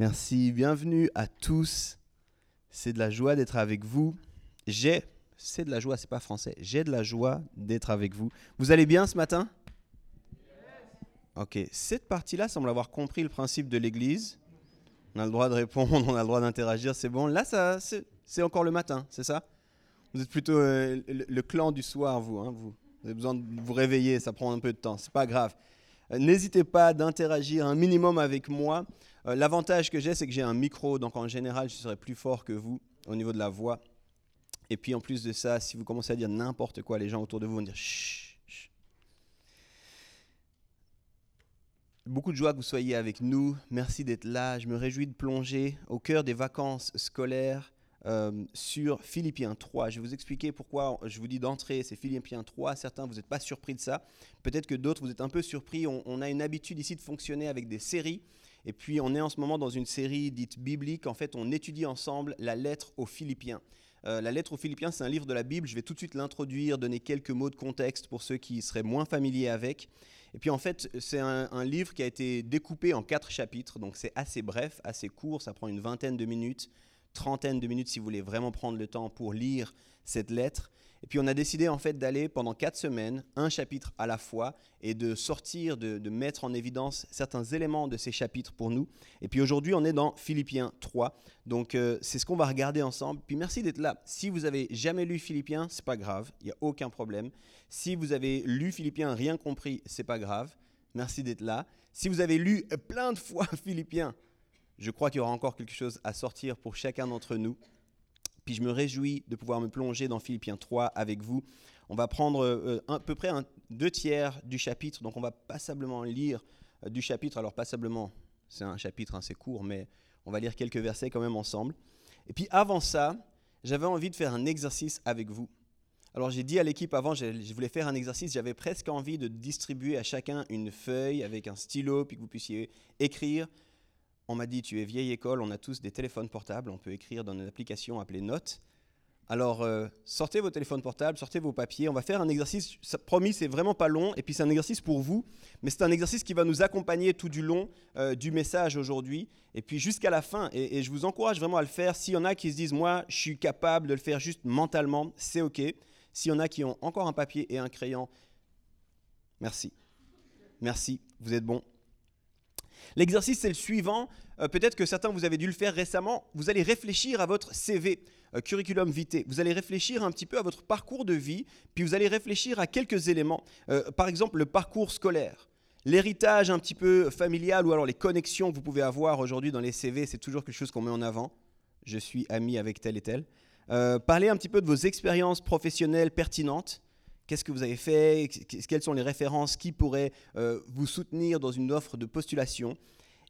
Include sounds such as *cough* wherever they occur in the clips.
Merci, bienvenue à tous. C'est de la joie d'être avec vous. J'ai, c'est de la joie, c'est pas français. J'ai de la joie d'être avec vous. Vous allez bien ce matin? Ok, cette partie-là semble avoir compris le principe de l'Église. On a le droit de répondre, *laughs* on a le droit d'interagir, c'est bon. Là, ça, c'est encore le matin, c'est ça? Vous êtes plutôt euh, le, clan du soir, vous, hein, vous. Vous avez besoin de vous réveiller, ça prend un peu de temps, c'est pas grave. N'hésitez pas d'interagir un minimum avec moi. Euh, L'avantage que j'ai, c'est que j'ai un micro, donc en général, je serai plus fort que vous au niveau de la voix. Et puis en plus de ça, si vous commencez à dire n'importe quoi, les gens autour de vous vont dire chut. chut. Beaucoup de joie que vous soyez avec nous. Merci d'être là. Je me réjouis de plonger au cœur des vacances scolaires. Euh, sur Philippiens 3. Je vais vous expliquer pourquoi je vous dis d'entrer, c'est Philippiens 3. Certains, vous n'êtes pas surpris de ça. Peut-être que d'autres, vous êtes un peu surpris. On, a une habitude ici de fonctionner avec des séries. Et puis, on est en ce moment dans une série dite biblique. En fait, on étudie ensemble la lettre aux Philippiens. Euh, la lettre aux Philippiens, c'est un livre de la Bible. Je vais tout de suite l'introduire, donner quelques mots de contexte pour ceux qui seraient moins familiers avec. Et puis en fait, c'est un, un, livre qui a été découpé en quatre chapitres, donc c'est assez bref, assez court, ça prend une vingtaine de minutes trentaine de minutes si vous voulez vraiment prendre le temps pour lire cette lettre. Et puis on a décidé en fait d'aller pendant quatre semaines, un chapitre à la fois, et de sortir, de, de, mettre en évidence certains éléments de ces chapitres pour nous. Et puis aujourd'hui on est dans Philippiens 3, donc euh, c'est ce qu'on va regarder ensemble. Puis merci d'être là. Si vous avez jamais lu Philippiens, c'est pas grave, il n'y a aucun problème. Si vous avez lu Philippiens, rien compris, c'est pas grave. Merci d'être là. Si vous avez lu plein de fois *laughs* Philippiens, je crois qu'il y aura encore quelque chose à sortir pour chacun d'entre nous. Puis je me réjouis de pouvoir me plonger dans Philippiens 3 avec vous. On va prendre euh, à peu près deux tiers du chapitre, donc on va passablement lire euh, du chapitre. Alors passablement, c'est un chapitre assez court, mais on va lire quelques versets quand même ensemble. Et puis avant ça, j'avais envie de faire un exercice avec vous. Alors j'ai dit à l'équipe avant, je voulais faire un exercice, j'avais presque envie de distribuer à chacun une feuille avec un stylo, puis que vous puissiez écrire on m'a dit, tu es vieille école, on a tous des téléphones portables, on peut écrire dans une application appelée Notes. Alors, euh, sortez vos téléphones portables, sortez vos papiers. On va faire un exercice, ça, promis, c'est vraiment pas long, et puis c'est un exercice pour vous, mais c'est un exercice qui va nous accompagner tout du long euh, du message aujourd'hui, et puis jusqu'à la fin. Et, et, je vous encourage vraiment à le faire. S'il y en a qui se disent, moi, je suis capable de le faire juste mentalement, c'est OK. S'il y en a qui ont encore un papier et un crayon, merci. Merci, vous êtes bons. L'exercice, c'est le suivant. Euh, Peut-être que certains, vous avez dû le faire récemment. Vous allez réfléchir à votre CV, euh, curriculum vitae. Vous allez réfléchir un petit peu à votre parcours de vie, puis vous allez réfléchir à quelques éléments. Euh, par exemple, le parcours scolaire. L'héritage un petit peu familial ou alors les connexions que vous pouvez avoir aujourd'hui dans les CV, c'est toujours quelque chose qu'on met en avant. Je suis ami avec tel et tel. Parlez un petit peu de vos expériences professionnelles pertinentes. Qu'est-ce que vous avez fait? Quelles sont les références qui pourraient euh, vous soutenir dans une offre de postulation?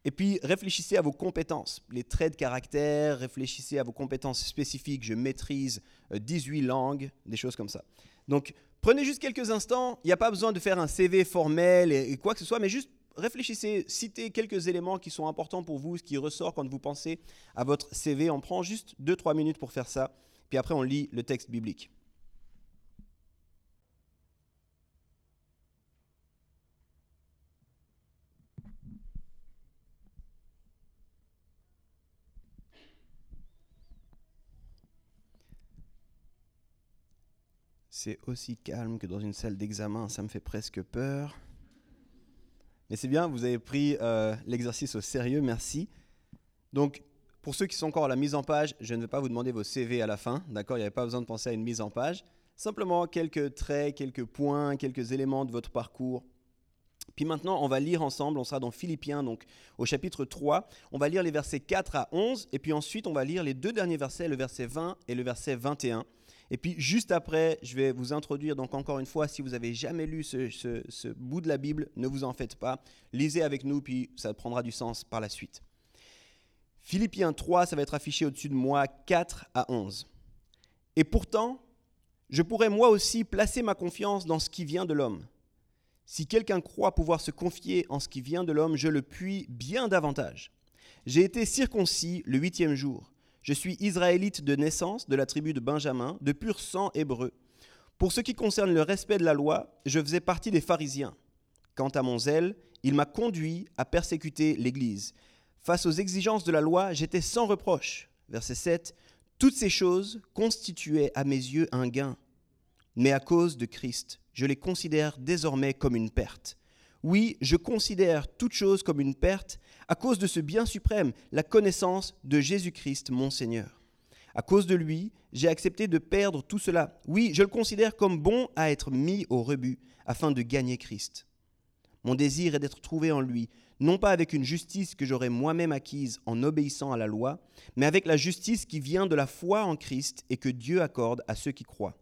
Et puis réfléchissez à vos compétences, les traits de caractère, réfléchissez à vos compétences spécifiques. Je maîtrise euh, 18 langues, des choses comme ça. Donc prenez juste quelques instants. Il n'y a pas besoin de faire un CV formel et quoi que ce soit, mais juste réfléchissez, citez quelques éléments qui sont importants pour vous, ce qui ressort quand vous pensez à votre CV. On prend juste 2-3 minutes pour faire ça. Puis après, on lit le texte biblique. C'est aussi calme que dans une salle d'examen, ça me fait presque peur. Mais c'est bien, vous avez pris euh, l'exercice au sérieux, merci. Donc, pour ceux qui sont encore à la mise en page, je ne vais pas vous demander vos CV à la fin, d'accord? Il n'y avait pas besoin de penser à une mise en page. Simplement quelques traits, quelques points, quelques éléments de votre parcours. Puis maintenant, on va lire ensemble, on sera dans Philippiens, donc au chapitre 3. On va lire les versets 4 à 11, et puis ensuite, on va lire les deux derniers versets, le verset 20 et le verset 21. Et puis juste après, je vais vous introduire, donc encore une fois, si vous n'avez jamais lu ce, ce, ce, bout de la Bible, ne vous en faites pas. Lisez avec nous, puis ça prendra du sens par la suite. Philippiens 3, ça va être affiché au-dessus de moi, 4 à 11. Et pourtant, je pourrais moi aussi placer ma confiance dans ce qui vient de l'homme. Si quelqu'un croit pouvoir se confier en ce qui vient de l'homme, je le puis bien davantage. J'ai été circoncis le huitième jour. Je suis israélite de naissance, de la tribu de Benjamin, de pur sang hébreu. Pour ce qui concerne le respect de la loi, je faisais partie des pharisiens. Quant à mon zèle, il m'a conduit à persécuter l'Église. Face aux exigences de la loi, j'étais sans reproche. Verset 7. Toutes ces choses constituaient à mes yeux un gain. Mais à cause de Christ, je les considère désormais comme une perte. Oui, je considère toutes choses comme une perte à cause de ce bien suprême, la connaissance de Jésus-Christ, mon Seigneur. À cause de lui, j'ai accepté de perdre tout cela. Oui, je le considère comme bon à être mis au rebut afin de gagner Christ. Mon désir est d'être trouvé en lui, non pas avec une justice que j'aurais moi-même acquise en obéissant à la loi, mais avec la justice qui vient de la foi en Christ et que Dieu accorde à ceux qui croient.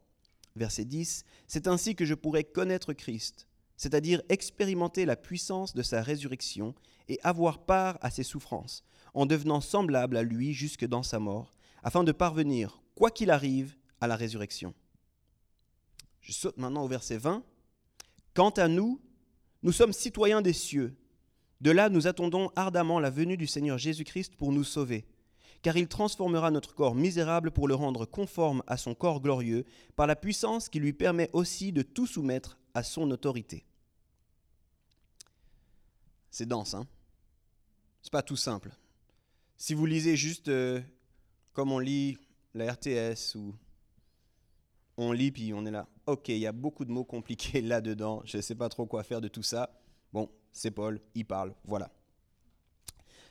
Verset 10, C'est ainsi que je pourrais connaître Christ, c'est-à-dire expérimenter la puissance de sa résurrection et avoir part à ses souffrances, en devenant semblable à lui jusque dans sa mort, afin de parvenir, quoi qu'il arrive, à la résurrection. Je saute maintenant au verset 20. Quant à nous, nous sommes citoyens des cieux. De là, nous attendons ardemment la venue du Seigneur Jésus-Christ pour nous sauver, car il transformera notre corps misérable pour le rendre conforme à son corps glorieux, par la puissance qui lui permet aussi de tout soumettre à son autorité. C'est dense, hein C'est pas tout simple. Si vous lisez juste euh, comme on lit la RTS ou on lit puis on est là. Ok, il y a beaucoup de mots compliqués *laughs* là-dedans. Je ne sais pas trop quoi faire de tout ça. Bon, c'est Paul, il parle, voilà.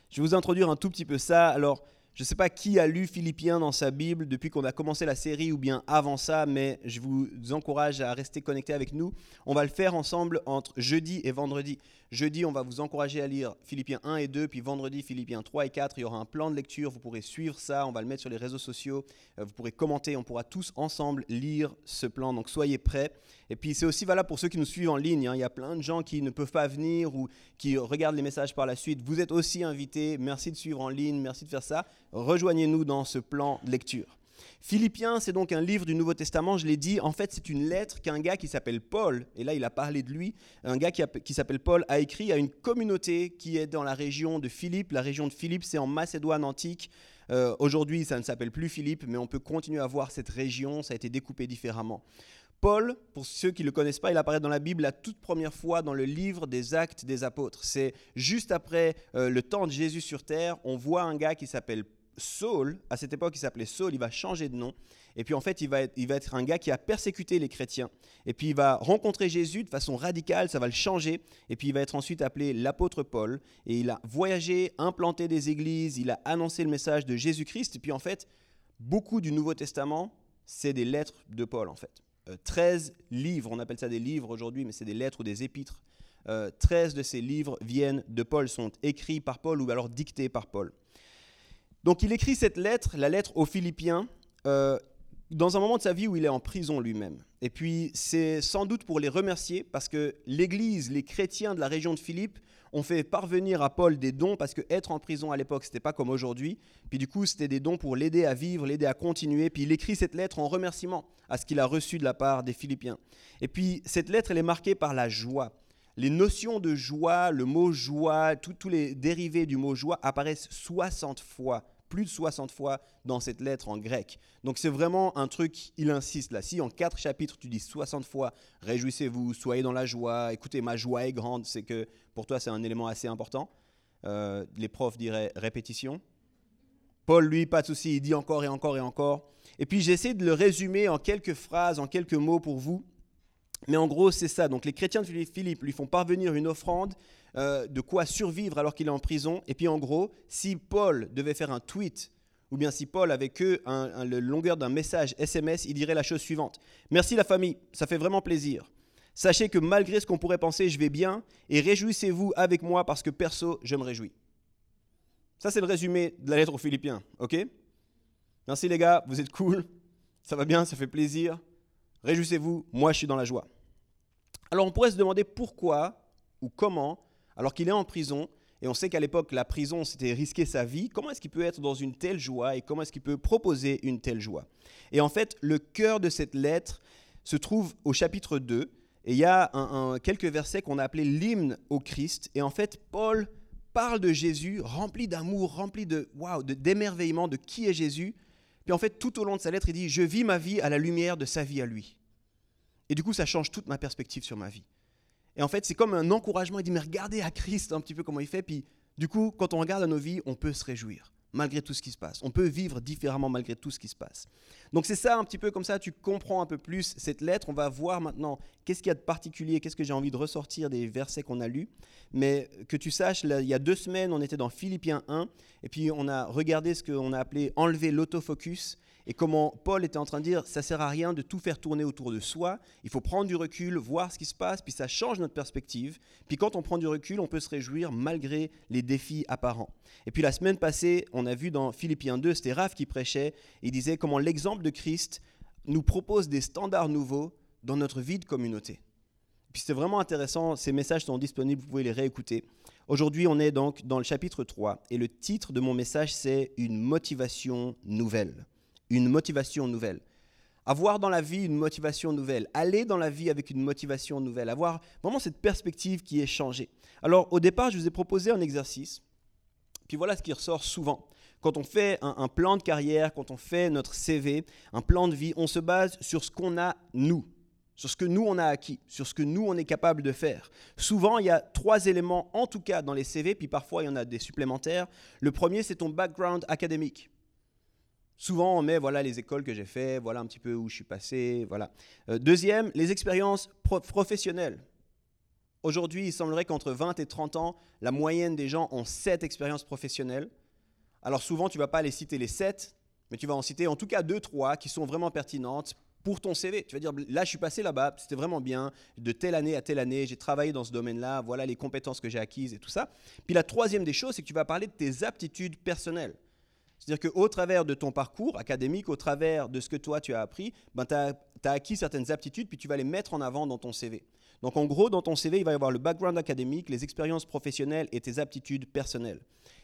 Je vais vous introduire un tout petit peu ça. Alors, je ne sais pas qui a lu Philippiens dans sa Bible depuis qu'on a commencé la série ou bien avant ça, mais je vous encourage à rester connectés avec nous. On va le faire ensemble entre jeudi et vendredi. Jeudi, on va vous encourager à lire Philippiens 1 et 2, puis vendredi, Philippiens 3 et 4. Il y aura un plan de lecture, vous pourrez suivre ça, on va le mettre sur les réseaux sociaux, euh, vous pourrez commenter, on pourra tous ensemble lire ce plan. Donc soyez prêts. Et puis c'est aussi valable pour ceux qui nous suivent en ligne. Hein. Il y a plein de gens qui ne peuvent pas venir ou qui regardent les messages par la suite. Vous êtes aussi invités. Merci de suivre en ligne, merci de faire ça. Rejoignez-nous dans ce plan de lecture. Philippiens, c'est donc un livre du Nouveau Testament, je l'ai dit, en fait c'est une lettre qu'un gars qui s'appelle Paul, et là il a parlé de lui, un gars qui, s'appelle Paul a écrit à une communauté qui est dans la région de Philippe. La région de Philippe, c'est en Macédoine antique. Euh, aujourd'hui, ça ne s'appelle plus Philippe, mais on peut continuer à voir cette région, ça a été découpé différemment. Paul, pour ceux qui ne le connaissent pas, il apparaît dans la Bible la toute première fois dans le livre des actes des apôtres. C'est juste après euh, le temps de Jésus sur terre, on voit un gars qui s'appelle Saul. À cette époque, il s'appelait Saul, il va changer de nom. Et puis en fait, il va, être, il va être un gars qui a persécuté les chrétiens. Et puis il va rencontrer Jésus de façon radicale, ça va le changer. Et puis il va être ensuite appelé l'apôtre Paul. Et il a voyagé, implanté des églises, il a annoncé le message de Jésus-Christ. Et puis en fait, beaucoup du Nouveau Testament, c'est des lettres de Paul en fait. 13 euh, livres, on appelle ça des livres aujourd'hui, mais c'est des lettres ou des épîtres. 13 euh, de ces livres viennent de Paul, sont écrits par Paul ou alors dictés par Paul. Donc il écrit cette lettre, la lettre aux Philippiens, euh, dans un moment de sa vie où il est en prison lui-même. Et puis c'est sans doute pour les remercier parce que l'Église, les chrétiens de la région de Philippe ont fait parvenir à Paul des dons parce que être en prison à l'époque, c'était pas comme aujourd'hui. Puis du coup, c'était des dons pour l'aider à vivre, l'aider à continuer. Puis il écrit cette lettre en remerciement à ce qu'il a reçu de la part des Philippiens. Et puis cette lettre, elle est marquée par la joie. Les notions de joie, le mot joie, tous les dérivés du mot joie apparaissent 60 fois plus de 60 fois dans cette lettre en grec. Donc c'est vraiment un truc, il insiste là. Si en quatre chapitres tu dis 60 fois réjouissez-vous, soyez dans la joie, écoutez, ma joie est grande, c'est que pour toi c'est un élément assez important. Euh, les profs diraient répétition. Paul, lui, pas de souci, il dit encore et encore et encore. Et puis j'essaie de le résumer en quelques phrases, en quelques mots pour vous. Mais en gros, c'est ça. Donc les chrétiens de Philippe lui font parvenir une offrande euh, de quoi survivre alors qu'il est en prison. Et puis en gros, si Paul devait faire un tweet, ou bien si Paul avait que la longueur d'un message SMS, il dirait la chose suivante. Merci la famille, ça fait vraiment plaisir. Sachez que malgré ce qu'on pourrait penser, je vais bien, et réjouissez-vous avec moi parce que perso, je me réjouis. Ça, c'est le résumé de la lettre aux Philippiens, ok? Merci les gars, vous êtes cool, ça va bien, ça fait plaisir. Réjouissez-vous, moi je suis dans la joie. Alors on pourrait se demander pourquoi ou comment, alors qu'il est en prison, et on sait qu'à l'époque, la prison, c'était risquer sa vie. Comment est-ce qu'il peut être dans une telle joie et comment est-ce qu'il peut proposer une telle joie? Et en fait, le cœur de cette lettre se trouve au chapitre 2. Et il y a quelques versets qu'on a appelés l'hymne au Christ. Et en fait, Paul parle de Jésus rempli d'amour, rempli de wow, d'émerveillement de qui est Jésus. Puis en fait, tout au long de sa lettre, il dit Je vis ma vie à la lumière de sa vie à lui. Et du coup, ça change toute ma perspective sur ma vie. Et en fait, c'est comme un encouragement. Il dit, mais regardez à Christ un petit peu comment il fait. Puis du coup, quand on regarde à nos vies, on peut se réjouir malgré tout ce qui se passe. On peut vivre différemment malgré tout ce qui se passe. Donc c'est ça un petit peu comme ça, tu comprends un peu plus cette lettre. On va voir maintenant qu'est-ce qu'il y a de particulier, qu'est-ce que j'ai envie de ressortir des versets qu'on a lus. Mais que tu saches, il y a deux semaines, on était dans Philippiens 1, et puis on a regardé ce qu'on a appelé enlever l'autofocus et comment Paul était en train de dire ça sert à rien de tout faire tourner autour de soi, il faut prendre du recul, voir ce qui se passe, puis ça change notre perspective. Puis quand on prend du recul, on peut se réjouir malgré les défis apparents. Et puis la semaine passée, on a vu dans Philippiens 2, c'était Raph qui prêchait, il disait comment l'exemple de Christ nous propose des standards nouveaux dans notre vie de communauté. Puis c'était vraiment intéressant, ces messages sont disponibles, vous pouvez les réécouter. Aujourd'hui, on est donc dans le chapitre 3 et le titre de mon message c'est Une motivation nouvelle une motivation nouvelle. Avoir dans la vie une motivation nouvelle, aller dans la vie avec une motivation nouvelle, avoir vraiment cette perspective qui est changée. Alors au départ, je vous ai proposé un exercice, puis voilà ce qui ressort souvent. Quand on fait un, plan de carrière, quand on fait notre CV, un plan de vie, on se base sur ce qu'on a nous, sur ce que nous on a acquis, sur ce que nous on est capable de faire. Souvent, il y a trois éléments, en tout cas dans les CV, puis parfois il y en a des supplémentaires. Le premier, c'est ton background académique. Souvent, on met voilà les écoles que j'ai fait, voilà un petit peu où je suis passé, voilà. Euh, deuxième, les expériences professionnelles. Aujourd'hui, il semblerait qu'entre 20 et 30 ans, la moyenne des gens ont 7 expériences professionnelles. Alors souvent, tu vas pas les citer les 7, mais tu vas en citer en tout cas 2 3 qui sont vraiment pertinentes pour ton CV. Tu vas dire là, je suis passé là-bas, c'était vraiment bien, de telle année à telle année, j'ai travaillé dans ce domaine-là, voilà les compétences que j'ai acquises et tout ça. Puis la troisième des choses, c'est que tu vas parler de tes aptitudes personnelles. C'est-à-dire qu'au travers de ton parcours académique, au travers de ce que toi tu as appris, ben, tu as, acquis certaines aptitudes, puis tu vas les mettre en avant dans ton CV. Donc en gros, dans ton CV, il va y avoir le background académique, les expériences professionnelles et tes aptitudes personnelles.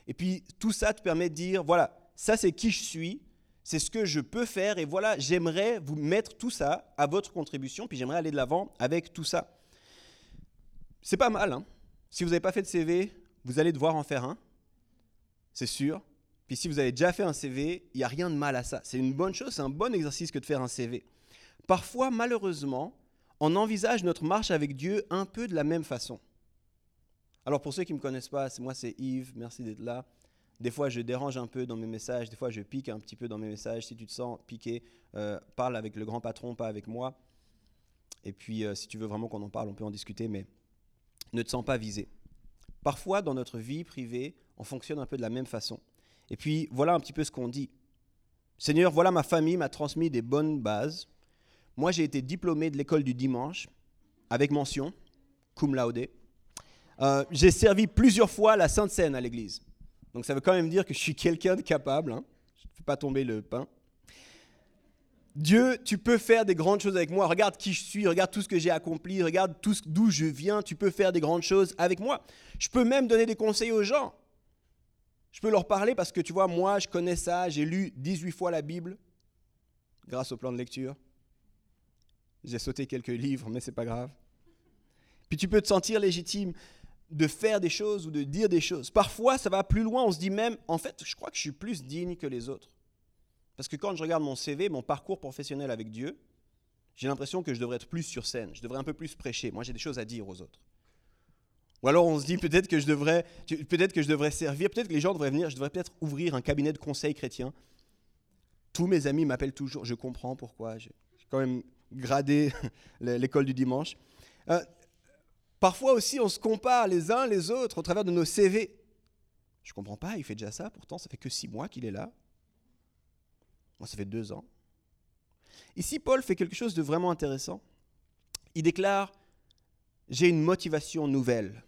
Et puis tout ça te permet de dire, voilà, ça c'est qui je suis, c'est ce que je peux faire, et voilà, j'aimerais vous mettre tout ça à votre contribution, puis j'aimerais aller de l'avant avec tout ça. C'est pas mal, hein Si vous n'avez pas fait de CV, vous allez devoir en faire un, c'est sûr. Puis si vous avez déjà fait un CV, il n'y a rien de mal à ça. C'est une bonne chose, c'est un bon exercice que de faire un CV. Parfois, malheureusement, on envisage notre marche avec Dieu un peu de la même façon. Alors pour ceux qui ne me connaissent pas, moi c'est Yves, merci d'être là. Des fois je dérange un peu dans mes messages, des fois je pique un petit peu dans mes messages. Si tu te sens piqué, euh, parle avec le grand patron, pas avec moi. Et puis euh, si tu veux vraiment qu'on en parle, on peut en discuter, mais ne te sens pas visé. Parfois dans notre vie privée, on fonctionne un peu de la même façon. Et puis voilà un petit peu ce qu'on dit. Seigneur, voilà ma famille m'a transmis des bonnes bases. Moi, j'ai été diplômé de l'école du dimanche avec mention, cum laude. Euh, j'ai servi plusieurs fois la Sainte Seine à l'église. Donc ça veut quand même dire que je suis quelqu'un de capable. Hein. Je ne fais pas tomber le pain. Dieu, tu peux faire des grandes choses avec moi. Regarde qui je suis, regarde tout ce que j'ai accompli, regarde d'où je viens. Tu peux faire des grandes choses avec moi. Je peux même donner des conseils aux gens. Je peux leur parler parce que tu vois, moi, je connais ça, j'ai lu 18 fois la Bible grâce au plan de lecture. J'ai sauté quelques livres, mais c'est pas grave. Puis tu peux te sentir légitime de faire des choses ou de dire des choses. Parfois, ça va plus loin, on se dit même, en fait, je crois que je suis plus digne que les autres. Parce que quand je regarde mon CV, mon parcours professionnel avec Dieu, j'ai l'impression que je devrais être plus sur scène, je devrais un peu plus prêcher. Moi, j'ai des choses à dire aux autres. Ou alors on se dit peut-être que je devrais, peut-être que je devrais servir, peut-être que les gens devraient venir, je devrais peut-être ouvrir un cabinet de conseil chrétien. Tous mes amis m'appellent toujours, je comprends pourquoi, j'ai quand même gradé *laughs* l'école du dimanche. Euh, parfois aussi, on se compare les uns les autres au travers de nos CV. Je comprends pas, il fait déjà ça, pourtant ça fait que six mois qu'il est là. Moi, ça fait deux ans. Ici, Paul fait quelque chose de vraiment intéressant. Il déclare J'ai une motivation nouvelle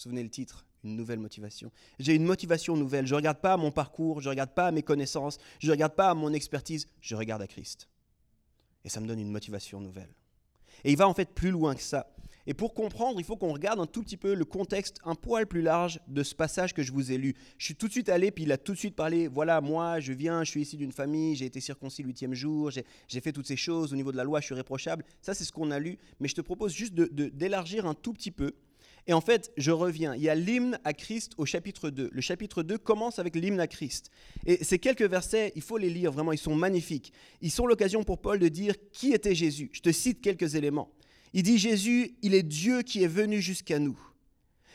souvenez le titre Une nouvelle motivation. J'ai une motivation nouvelle. Je ne regarde pas mon parcours, je ne regarde pas mes connaissances, je ne regarde pas mon expertise, je regarde à Christ. Et ça me donne une motivation nouvelle. Et il va en fait plus loin que ça. Et pour comprendre, il faut qu'on regarde un tout petit peu le contexte un poil plus large de ce passage que je vous ai lu. Je suis tout de suite allé, puis il a tout de suite parlé, voilà, moi, je viens, je suis ici d'une famille, j'ai été circoncis le huitième jour, j'ai fait toutes ces choses, au niveau de la loi, je suis réprochable. Ça, c'est ce qu'on a lu, mais je te propose juste d'élargir un tout petit peu. Et en fait, je reviens, il y a l'hymne à Christ au chapitre 2. Le chapitre 2 commence avec l'hymne à Christ. Et ces quelques versets, il faut les lire, vraiment, ils sont magnifiques. Ils sont l'occasion pour Paul de dire qui était Jésus. Je te cite quelques éléments. Il dit Jésus, il est Dieu qui est venu jusqu'à nous.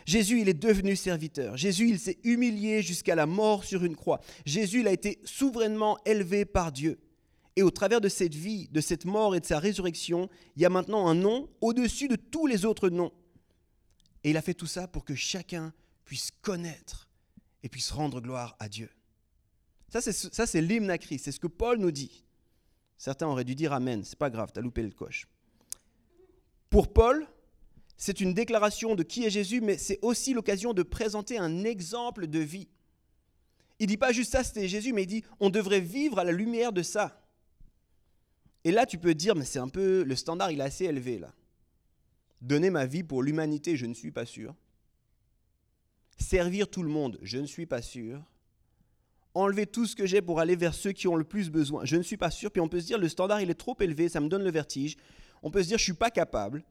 Jésus, il est devenu serviteur. Jésus, il s'est humilié jusqu'à la mort sur une croix. Jésus, il a été souverainement élevé par Dieu. Et au travers de cette vie, de cette mort et de sa résurrection, il y a maintenant un nom au-dessus de tous les autres noms. Et il a fait tout ça pour que chacun puisse connaître et puisse rendre gloire à Dieu. Ça, c'est l'hymne à Christ. C'est ce que Paul nous dit. Certains auraient dû dire Amen. C'est pas grave, tu as loupé le coche. Pour Paul, c'est une déclaration de qui est Jésus, mais c'est aussi l'occasion de présenter un exemple de vie. Il dit pas juste ça, c'était Jésus, mais il dit on devrait vivre à la lumière de ça. Et là, tu peux dire, mais c'est un peu le standard, il est assez élevé là. Donner ma vie pour l'humanité, je ne suis pas sûr. Servir tout le monde, je ne suis pas sûr. Enlever tout ce que j'ai pour aller vers ceux qui ont le plus besoin, je ne suis pas sûr. Puis on peut se dire, le standard, il est trop élevé, ça me donne le vertige on peut se dire je ne suis pas capable.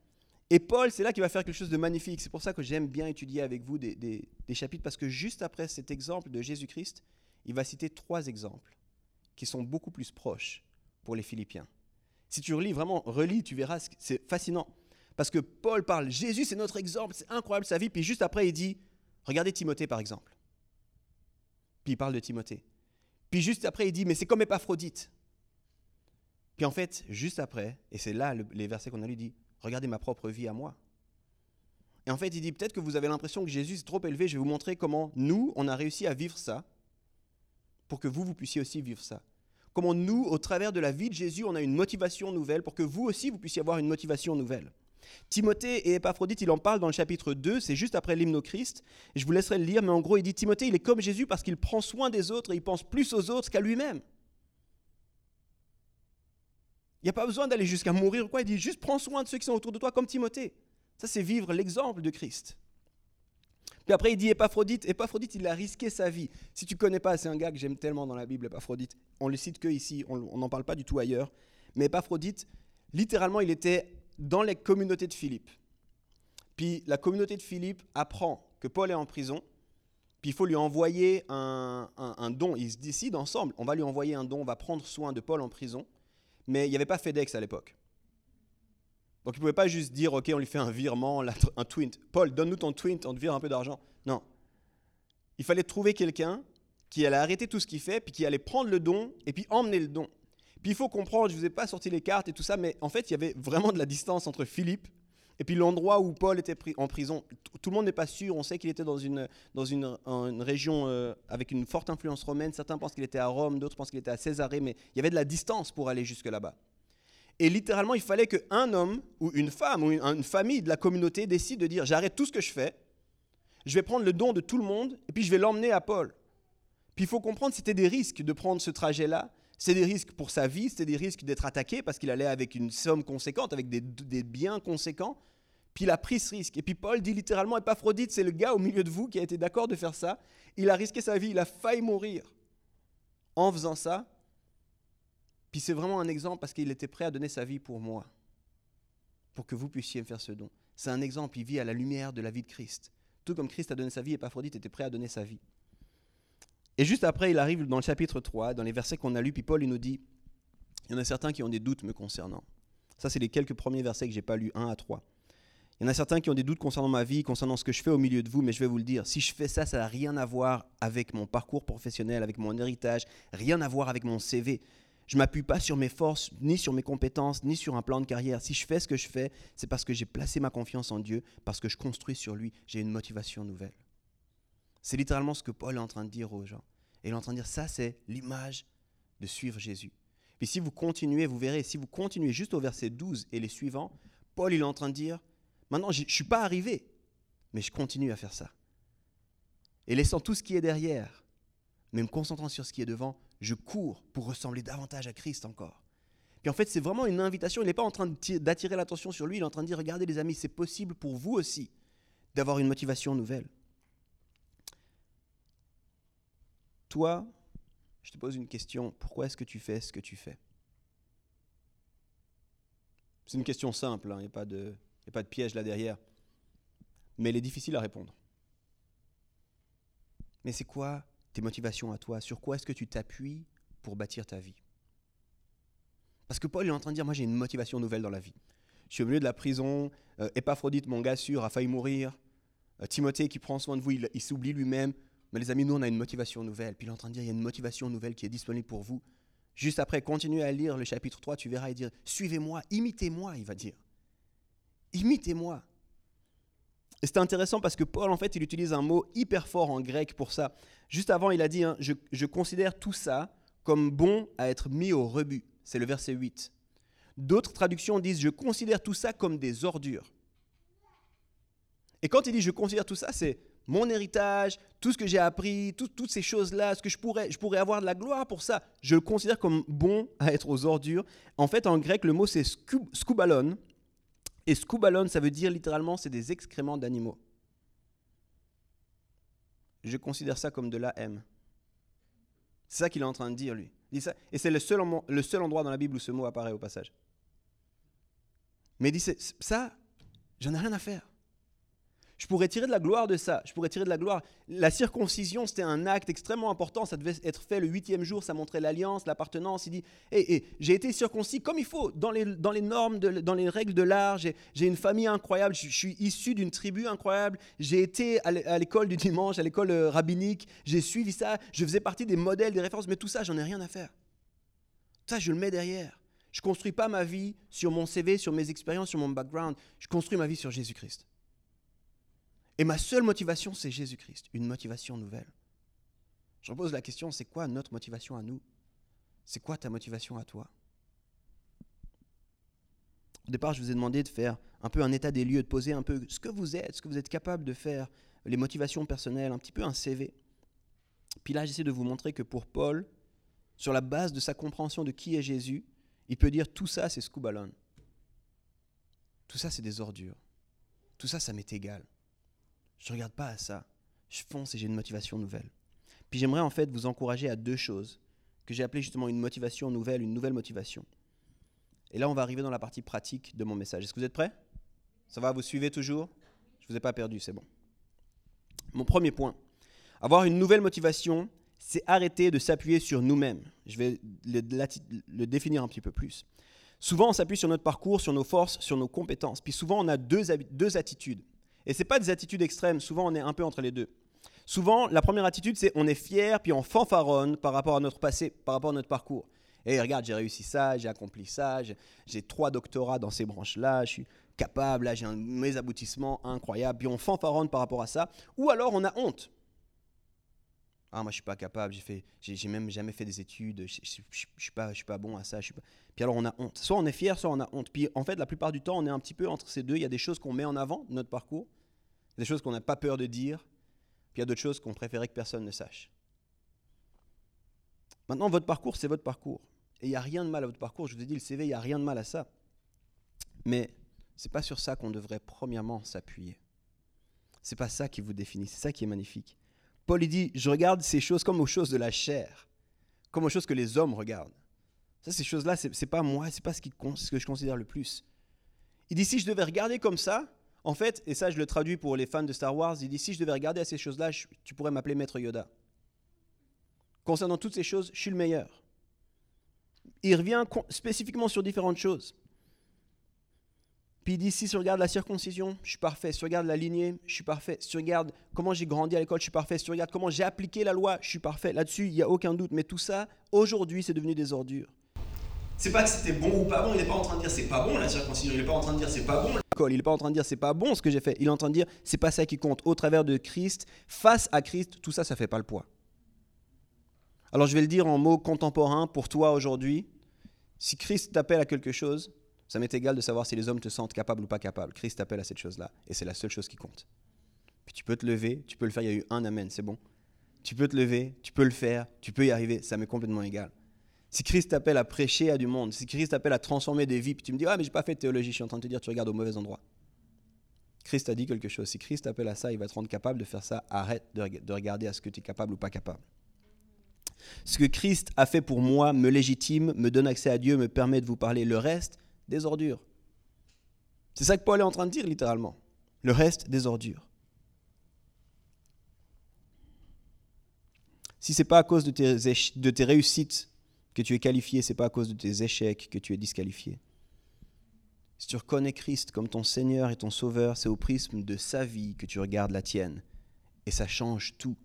Et Paul, c'est là qu'il va faire quelque chose de magnifique. C'est pour ça que j'aime bien étudier avec vous des, chapitres, parce que juste après cet exemple de Jésus-Christ, il va citer trois exemples qui sont beaucoup plus proches pour les Philippiens. Si tu relis, vraiment, relis, tu verras, c'est fascinant. Parce que Paul parle, Jésus c'est notre exemple, c'est incroyable sa vie, puis juste après il dit, regardez Timothée par exemple. Puis il parle de Timothée. Puis juste après il dit, mais c'est comme Épaphrodite. Puis en fait, juste après, et c'est là les versets qu'on a lu, dit Regardez ma propre vie à moi. Et en fait, il dit Peut-être que vous avez l'impression que Jésus est trop élevé, je vais vous montrer comment nous, on a réussi à vivre ça, pour que vous, vous puissiez aussi vivre ça. Comment nous, au travers de la vie de Jésus, on a une motivation nouvelle, pour que vous aussi, vous puissiez avoir une motivation nouvelle. Timothée et Épaphrodite, il en parle dans le chapitre 2, c'est juste après l'hymne au Christ. Je vous laisserai le lire, mais en gros, il dit Timothée, il est comme Jésus parce qu'il prend soin des autres et il pense plus aux autres qu'à lui-même. Il n'y a pas besoin d'aller jusqu'à mourir ou quoi. Il dit juste prends soin de ceux qui sont autour de toi comme Timothée. Ça, c'est vivre l'exemple de Christ. Puis après, il dit Épaphrodite. Épaphrodite, il a risqué sa vie. Si tu ne connais pas, c'est un gars que j'aime tellement dans la Bible, Épaphrodite. On le cite que ici, on n'en parle pas du tout ailleurs. Mais Épaphrodite, littéralement, il était dans les communautés de Philippe. Puis la communauté de Philippe apprend que Paul est en prison. Puis il faut lui envoyer un, don. Ils se décident ensemble on va lui envoyer un don, on va prendre soin de Paul en prison mais il n'y avait pas FedEx à l'époque. Donc il ne pouvait pas juste dire, OK, on lui fait un virement, un twint. Paul, donne-nous ton twint, on te vire un peu d'argent. Non. Il fallait trouver quelqu'un qui allait arrêter tout ce qu'il fait, puis qui allait prendre le don, et puis emmener le don. Puis il faut comprendre, je ne vous ai pas sorti les cartes et tout ça, mais en fait, il y avait vraiment de la distance entre Philippe et puis l'endroit où Paul était en prison, tout le monde n'est pas sûr. On sait qu'il était dans une, dans une, région euh, avec une forte influence romaine. Certains pensent qu'il était à Rome, d'autres pensent qu'il était à Césarée, mais il y avait de la distance pour aller jusque là-bas. Et littéralement, il fallait qu'un homme ou une femme ou une, famille de la communauté décide de dire j'arrête tout ce que je fais, je vais prendre le don de tout le monde et puis je vais l'emmener à Paul. Puis il faut comprendre c'était des risques de prendre ce trajet-là. C'est des risques pour sa vie, c'était des risques d'être attaqué parce qu'il allait avec une somme conséquente, avec des, biens conséquents. Puis il a pris ce risque. Et puis Paul dit littéralement, Épaphrodite, c'est le gars au milieu de vous qui a été d'accord de faire ça. Il a risqué sa vie, il a failli mourir en faisant ça. Puis c'est vraiment un exemple parce qu'il était prêt à donner sa vie pour moi, pour que vous puissiez me faire ce don. C'est un exemple, il vit à la lumière de la vie de Christ. Tout comme Christ a donné sa vie, Épaphrodite était prêt à donner sa vie. Et juste après, il arrive dans le chapitre 3, dans les versets qu'on a lus, puis Paul il nous dit, il y en a certains qui ont des doutes me concernant. Ça, c'est les quelques premiers versets que j'ai pas lus, 1 à 3. Il y en a certains qui ont des doutes concernant ma vie, concernant ce que je fais au milieu de vous, mais je vais vous le dire, si je fais ça, ça n'a rien à voir avec mon parcours professionnel, avec mon héritage, rien à voir avec mon CV. Je m'appuie pas sur mes forces, ni sur mes compétences, ni sur un plan de carrière. Si je fais ce que je fais, c'est parce que j'ai placé ma confiance en Dieu, parce que je construis sur lui, j'ai une motivation nouvelle. C'est littéralement ce que Paul est en train de dire aux gens. Et il est en train de dire, ça c'est l'image de suivre Jésus. Puis si vous continuez, vous verrez, si vous continuez juste au verset 12 et les suivants, Paul il est en train de dire, maintenant je ne suis pas arrivé, mais je continue à faire ça. Et laissant tout ce qui est derrière, mais me concentrant sur ce qui est devant, je cours pour ressembler davantage à Christ encore. Puis en fait, c'est vraiment une invitation. Il n'est pas en train d'attirer l'attention sur lui, il est en train de dire, regardez les amis, c'est possible pour vous aussi d'avoir une motivation nouvelle. Toi, je te pose une question, pourquoi est-ce que tu fais ce que tu fais? C'est une question simple, hein. il n'y a, pas de, piège là derrière, mais elle est difficile à répondre. Mais c'est quoi tes motivations à toi? Sur quoi est-ce que tu t'appuies pour bâtir ta vie? Parce que Paul est en train de dire, moi j'ai une motivation nouvelle dans la vie. Je suis au milieu de la prison, euh, mon gars sûr, a failli mourir. Euh, Timothée qui prend soin de vous, il s'oublie lui-même. Mais les amis, nous, on a une motivation nouvelle. Puis il est en train de dire, il y a une motivation nouvelle qui est disponible pour vous. Juste après, continuez à lire le chapitre 3, tu verras, il dire, suivez-moi, imitez-moi, il va dire. Imitez-moi. Et c'est intéressant parce que Paul, en fait, il utilise un mot hyper fort en grec pour ça. Juste avant, il a dit, hein, je, je considère tout ça comme bon à être mis au rebut. C'est le verset 8. D'autres traductions disent, je considère tout ça comme des ordures. Et quand il dit je considère tout ça, c'est mon héritage, tout ce que j'ai appris, toutes ces choses-là, ce que je pourrais, je pourrais avoir de la gloire pour ça, je le considère comme bon à être aux ordures. En fait, en grec, le mot c'est skoubalon. Et skoubalon, ça veut dire littéralement, c'est des excréments d'animaux. Je considère ça comme de la haine. C'est ça qu'il est en train de dire, lui. dit ça, et c'est le seul, le seul endroit dans la Bible où ce mot apparaît au passage. Mais il dit, ça, j'en ai rien à faire. Je pourrais tirer de la gloire de ça. Je pourrais tirer de la gloire. La circoncision, c'était un acte extrêmement important. Ça devait être fait le huitième jour. Ça montrait l'alliance, l'appartenance. Il dit hey, J'ai été circoncis comme il faut, dans les, normes, dans les règles de l'art. J'ai une famille incroyable. Je, suis issu d'une tribu incroyable. J'ai été à l'école du dimanche, à l'école euh, rabbinique. J'ai suivi ça. Je faisais partie des modèles, des références. Mais tout ça, j'en ai rien à faire. Ça, je le mets derrière. Je construis pas ma vie sur mon CV, sur mes expériences, sur mon background. Je construis ma vie sur Jésus-Christ. Et ma seule motivation, c'est Jésus-Christ, une motivation nouvelle. Je repose la question, c'est quoi notre motivation à nous? C'est quoi ta motivation à toi? Au départ, je vous ai demandé de faire un peu un état des lieux, de poser un peu ce que vous êtes, ce que vous êtes capable de faire, les motivations personnelles, un petit peu un CV. Puis là, j'essaie de vous montrer que pour Paul, sur la base de sa compréhension de qui est Jésus, il peut dire tout ça, c'est scoubalon. Tout ça, c'est des ordures. Tout ça, ça m'est égal. Je regarde pas à ça. Je fonce et j'ai une motivation nouvelle. Puis j'aimerais en fait vous encourager à deux choses que j'ai appelées justement une motivation nouvelle, une nouvelle motivation. Et là, on va arriver dans la partie pratique de mon message. Est-ce que vous êtes prêts? Ça va Vous suivez toujours? Je vous ai pas perdu, c'est bon. Mon premier point. Avoir une nouvelle motivation, c'est arrêter de s'appuyer sur nous-mêmes. Je vais le, définir un petit peu plus. Souvent, on s'appuie sur notre parcours, sur nos forces, sur nos compétences. Puis souvent, on a deux, deux attitudes. Et ce pas des attitudes extrêmes, souvent on est un peu entre les deux. Souvent, la première attitude, c'est on est fier, puis on fanfaronne par rapport à notre passé, par rapport à notre parcours. Et regarde, j'ai réussi ça, j'ai accompli ça, j'ai trois doctorats dans ces branches-là, je suis capable, là j'ai mes aboutissements incroyables, puis on fanfaronne par rapport à ça. Ou alors on a honte. Ah, moi je suis pas capable, j'ai même jamais fait des études, je, je, suis pas, je suis pas bon à ça. Je. Puis alors on a honte. Soit on est fier, soit on a honte. Puis en fait, la plupart du temps, on est un petit peu entre ces deux. Il y a des choses qu'on met en avant de notre parcours, des choses qu'on n'a pas peur de dire, puis il y a d'autres choses qu'on préférait que personne ne sache. Maintenant, votre parcours, c'est votre parcours. Et il n'y a rien de mal à votre parcours. Je vous ai dit, le CV, il n'y a rien de mal à ça. Mais ce n'est pas sur ça qu'on devrait premièrement s'appuyer. C'est pas ça qui vous définit, c'est ça qui est magnifique. Paul il dit, je regarde ces choses comme aux choses de la chair, comme aux choses que les hommes regardent. Ça, ces choses-là, ce n'est pas moi, c'est pas ce, ce que je considère le plus. Il dit, si je devais regarder comme ça, en fait, et ça je le traduis pour les fans de Star Wars, il dit, si je devais regarder à ces choses-là, tu pourrais m'appeler Maître Yoda. Concernant toutes ces choses, je suis le meilleur. Il revient spécifiquement sur différentes choses. Puis il dit, si tu regardes la circoncision, je suis parfait. Si tu regardes la lignée, je suis parfait. Si tu regardes comment j'ai grandi à l'école, je suis parfait. Si tu regardes comment j'ai appliqué la loi, je suis parfait. Là-dessus, il n'y a aucun doute. Mais tout ça, aujourd'hui, c'est devenu des ordures. C'est pas que c'était bon ou pas bon, il n'est pas en train de dire c'est pas bon la circoncision, il n'est pas en train de dire c'est pas bon il n'est pas en train de dire c'est pas bon ce que j'ai fait, il est en train de dire c'est pas ça qui compte. Au travers de Christ, face à Christ, tout ça, ça fait pas le poids. Alors je vais le dire en mots contemporains pour toi aujourd'hui. Si Christ t'appelle à quelque chose, ça m'est égal de savoir si les hommes te sentent capable ou pas capable. Christ t'appelle à cette chose-là. Et c'est la seule chose qui compte. Tu peux te lever, tu peux le faire. Il y a eu un Amen, c'est bon. Tu peux te lever, tu peux le faire, tu peux y arriver. Ça m'est complètement égal. Si Christ t'appelle à prêcher à du monde, si Christ t'appelle à transformer des vies, puis tu me dis, ah mais j'ai pas fait de théologie, je suis en train de te dire, tu regardes au mauvais endroit. Christ a dit quelque chose. Si Christ t'appelle à ça, il va te rendre capable de faire ça. Arrête de regarder à ce que tu es capable ou pas capable. Ce que Christ a fait pour moi me légitime, me donne accès à Dieu, me permet de vous parler. Le reste, des ordures. C'est ça que Paul est en train de dire littéralement. Le reste, des ordures. Si ce n'est pas à cause de tes réussites que tu es qualifié, ce n'est pas à cause de tes échecs que tu es disqualifié. Si tu reconnais Christ comme ton Seigneur et ton Sauveur, c'est au prisme de sa vie que tu regardes la tienne. Et ça change tout.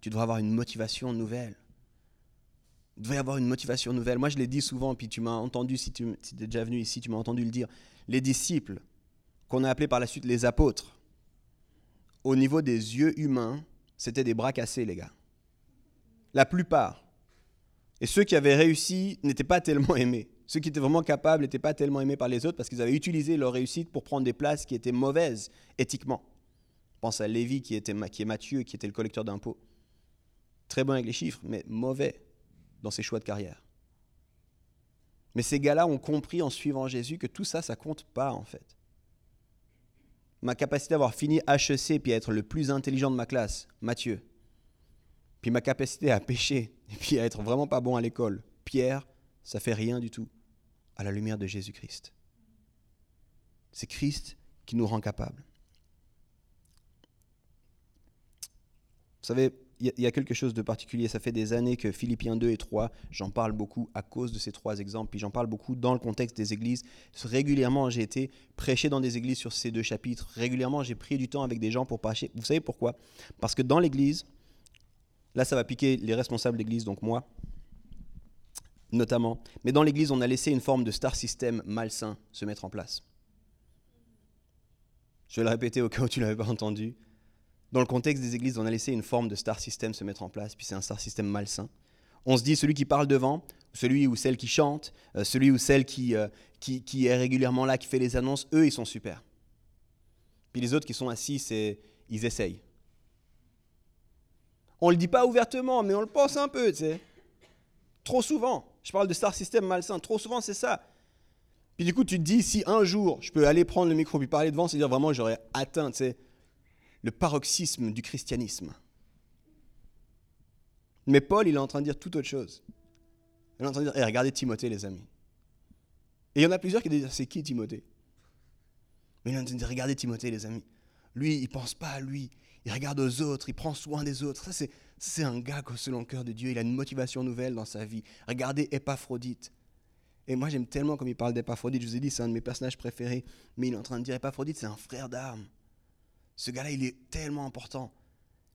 Tu devras avoir une motivation nouvelle. Tu devrais avoir une motivation nouvelle. Moi, je l'ai dit souvent, puis tu m'as entendu, si tu es déjà venu ici, tu m'as entendu le dire. Les disciples, qu'on a appelés par la suite les apôtres, au niveau des yeux humains, c'était des bras cassés, les gars. La plupart. Et ceux qui avaient réussi n'étaient pas tellement *laughs* aimés. Ceux qui étaient vraiment capables n'étaient pas tellement aimés par les autres parce qu'ils avaient utilisé leur réussite pour prendre des places qui étaient mauvaises éthiquement. pense à Lévi qui, était, qui est Matthieu, qui était le collecteur d'impôts. Très bon avec les chiffres, mais mauvais dans ses choix de carrière. Mais ces gars-là ont compris en suivant Jésus que tout ça, ça compte pas en fait. Ma capacité d'avoir fini HEC puis à être le plus intelligent de ma classe, Matthieu. Ma capacité à pêcher *laughs* et puis à être vraiment pas bon à l'école, Pierre, ça fait rien du tout à la lumière de Jésus-Christ. C'est Christ qui nous rend capables. Vous savez, il y, a quelque chose de particulier. Ça fait des années que Philippiens 2 et 3, j'en parle beaucoup à cause de ces trois exemples, puis j'en parle beaucoup dans le contexte des églises. Régulièrement, j'ai été prêché dans des églises sur ces deux chapitres. Régulièrement, j'ai pris du temps avec des gens pour prêcher. Vous savez pourquoi? Parce que dans l'église, là, ça va piquer les responsables d'église, donc moi, notamment. Mais dans l'église, on a laissé une forme de star system malsain se mettre en place. Je vais le répéter au cas où tu ne l'avais pas entendu. Dans le contexte des églises, on a laissé une forme de star system se mettre en place, puis c'est un star system malsain. On se dit celui qui parle devant, celui ou celle qui chante, euh, celui ou celle euh, qui, qui, est régulièrement là, qui fait les annonces, eux, ils sont super. Puis les autres qui sont assis, c'est, ils essayent. On ne le dit pas ouvertement, mais on le pense un peu, tu sais. Trop souvent. Je parle de star system malsain. Trop souvent, c'est ça. Puis du coup, tu te dis, si un jour, je peux aller prendre le micro puis parler devant, c'est dire vraiment, j'aurais atteint, tu sais, le paroxysme du christianisme. Mais Paul, il est en train de dire tout autre chose. Il est en train de dire, regardez Timothée, les amis. Et il y en a plusieurs qui disent, c'est qui Timothée? Mais il est en train de dire, regardez Timothée, les amis. Lui, il pense pas à lui. Il regarde aux autres, il prend soin des autres. Ça, c'est, un gars selon le cœur de Dieu. Il a une motivation nouvelle dans sa vie. Regardez Épaphrodite. Et moi, j'aime tellement comme il parle d'Épaphrodite. Je vous ai dit, c'est un de mes personnages préférés. Mais il est en train de dire, Épaphrodite, c'est un frère d'armes. Ce gars-là, il est tellement important.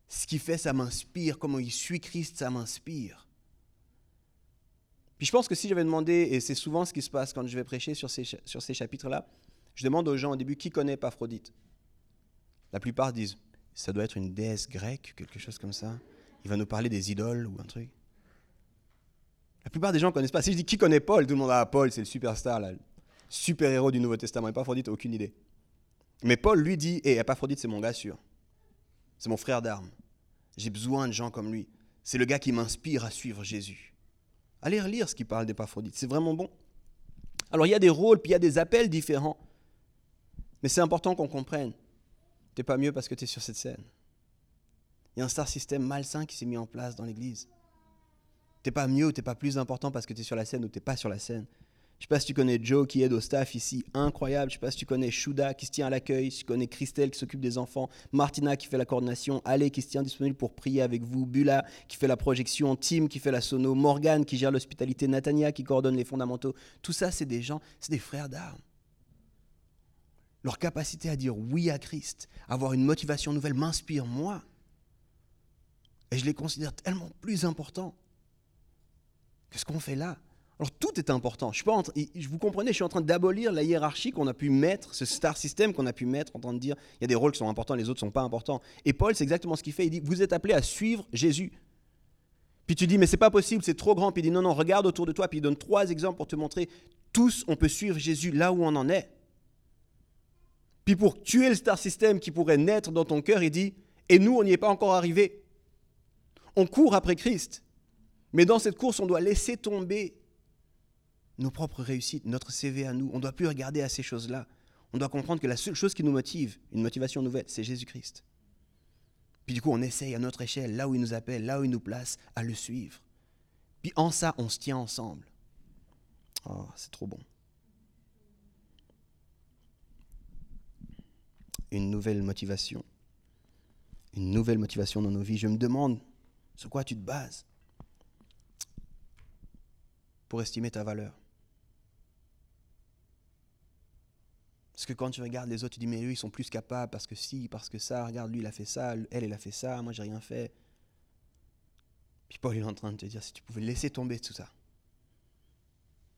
Ce qu'il fait, ça m'inspire. Comment il suit Christ, ça m'inspire. Puis je pense que si j'avais demandé, et c'est souvent ce qui se passe quand je vais prêcher sur ces, sur ces chapitres-là, je demande aux gens au début qui connaît Paphrodite. La plupart disent ça doit être une déesse grecque, quelque chose comme ça. Il va nous parler des idoles ou un truc. La plupart des gens connaissent pas. Si je dis qui connaît Paul, tout le monde a ah, Paul, c'est le superstar, le super-héros du Nouveau Testament. Et Paphrodite, aucune idée. Mais Paul lui dit, hé, hey, Epaphrodite, c'est mon gars sûr. C'est mon frère d'armes. J'ai besoin de gens comme lui. C'est le gars qui m'inspire à suivre Jésus. Allez relire ce qu'il parle d'Epaphrodite. C'est vraiment bon. Alors il y a des rôles, puis il y a des appels différents. Mais c'est important qu'on comprenne. Tu n'es pas mieux parce que tu es sur cette scène. Il y a un star système malsain qui s'est mis en place dans l'Église. Tu n'es pas mieux ou tu n'es pas plus important parce que tu es sur la scène ou tu n'es pas sur la scène. Je sais pas si tu connais Joe qui aide au staff ici, incroyable. Je sais pas si tu connais Shuda qui se tient à l'accueil, si tu connais Christelle qui s'occupe des enfants, Martina qui fait la coordination, Ale qui se tient disponible pour prier avec vous, Bula qui fait la projection, Tim qui fait la sono, Morgan qui gère l'hospitalité, Natania qui coordonne les fondamentaux. Tout ça, c'est des gens, c'est des frères d'armes. Leur capacité à dire oui à Christ, avoir une motivation nouvelle m'inspire moi. Et je les considère tellement plus importants que ce qu'on fait là? Alors tout est important. Je, je vous comprenez, je suis en train d'abolir la hiérarchie qu'on a pu mettre, ce star system qu'on a pu mettre, en train de dire il y a des rôles qui sont importants, les autres sont pas importants. Et Paul, c'est exactement ce qu'il fait. Il dit vous êtes appelés à suivre Jésus. Puis tu dis mais c'est pas possible, c'est trop grand. Puis il dit non non, regarde autour de toi. Puis il donne trois exemples pour te montrer tous on peut suivre Jésus là où on en est. Puis pour tuer le star system qui pourrait naître dans ton cœur, il dit et nous on n'y est pas encore arrivé. On court après Christ, mais dans cette course on doit laisser tomber nos propres réussites, notre CV à nous. On ne doit plus regarder à ces choses-là. On doit comprendre que la seule chose qui nous motive, une motivation nouvelle, c'est Jésus-Christ. Puis du coup, on essaye à notre échelle, là où il nous appelle, là où il nous place, à le suivre. Puis en ça, on se tient ensemble. Oh, c'est trop bon. Une nouvelle motivation. Une nouvelle motivation dans nos vies. Je me demande sur quoi tu te bases pour estimer ta valeur. Parce que quand tu regardes les autres, tu dis, mais eux, ils sont plus capables parce que si, parce que ça, regarde, lui, il a fait ça, elle, elle a fait ça, moi, j'ai rien fait. Puis Paul est en train de te dire, si tu pouvais laisser tomber tout ça,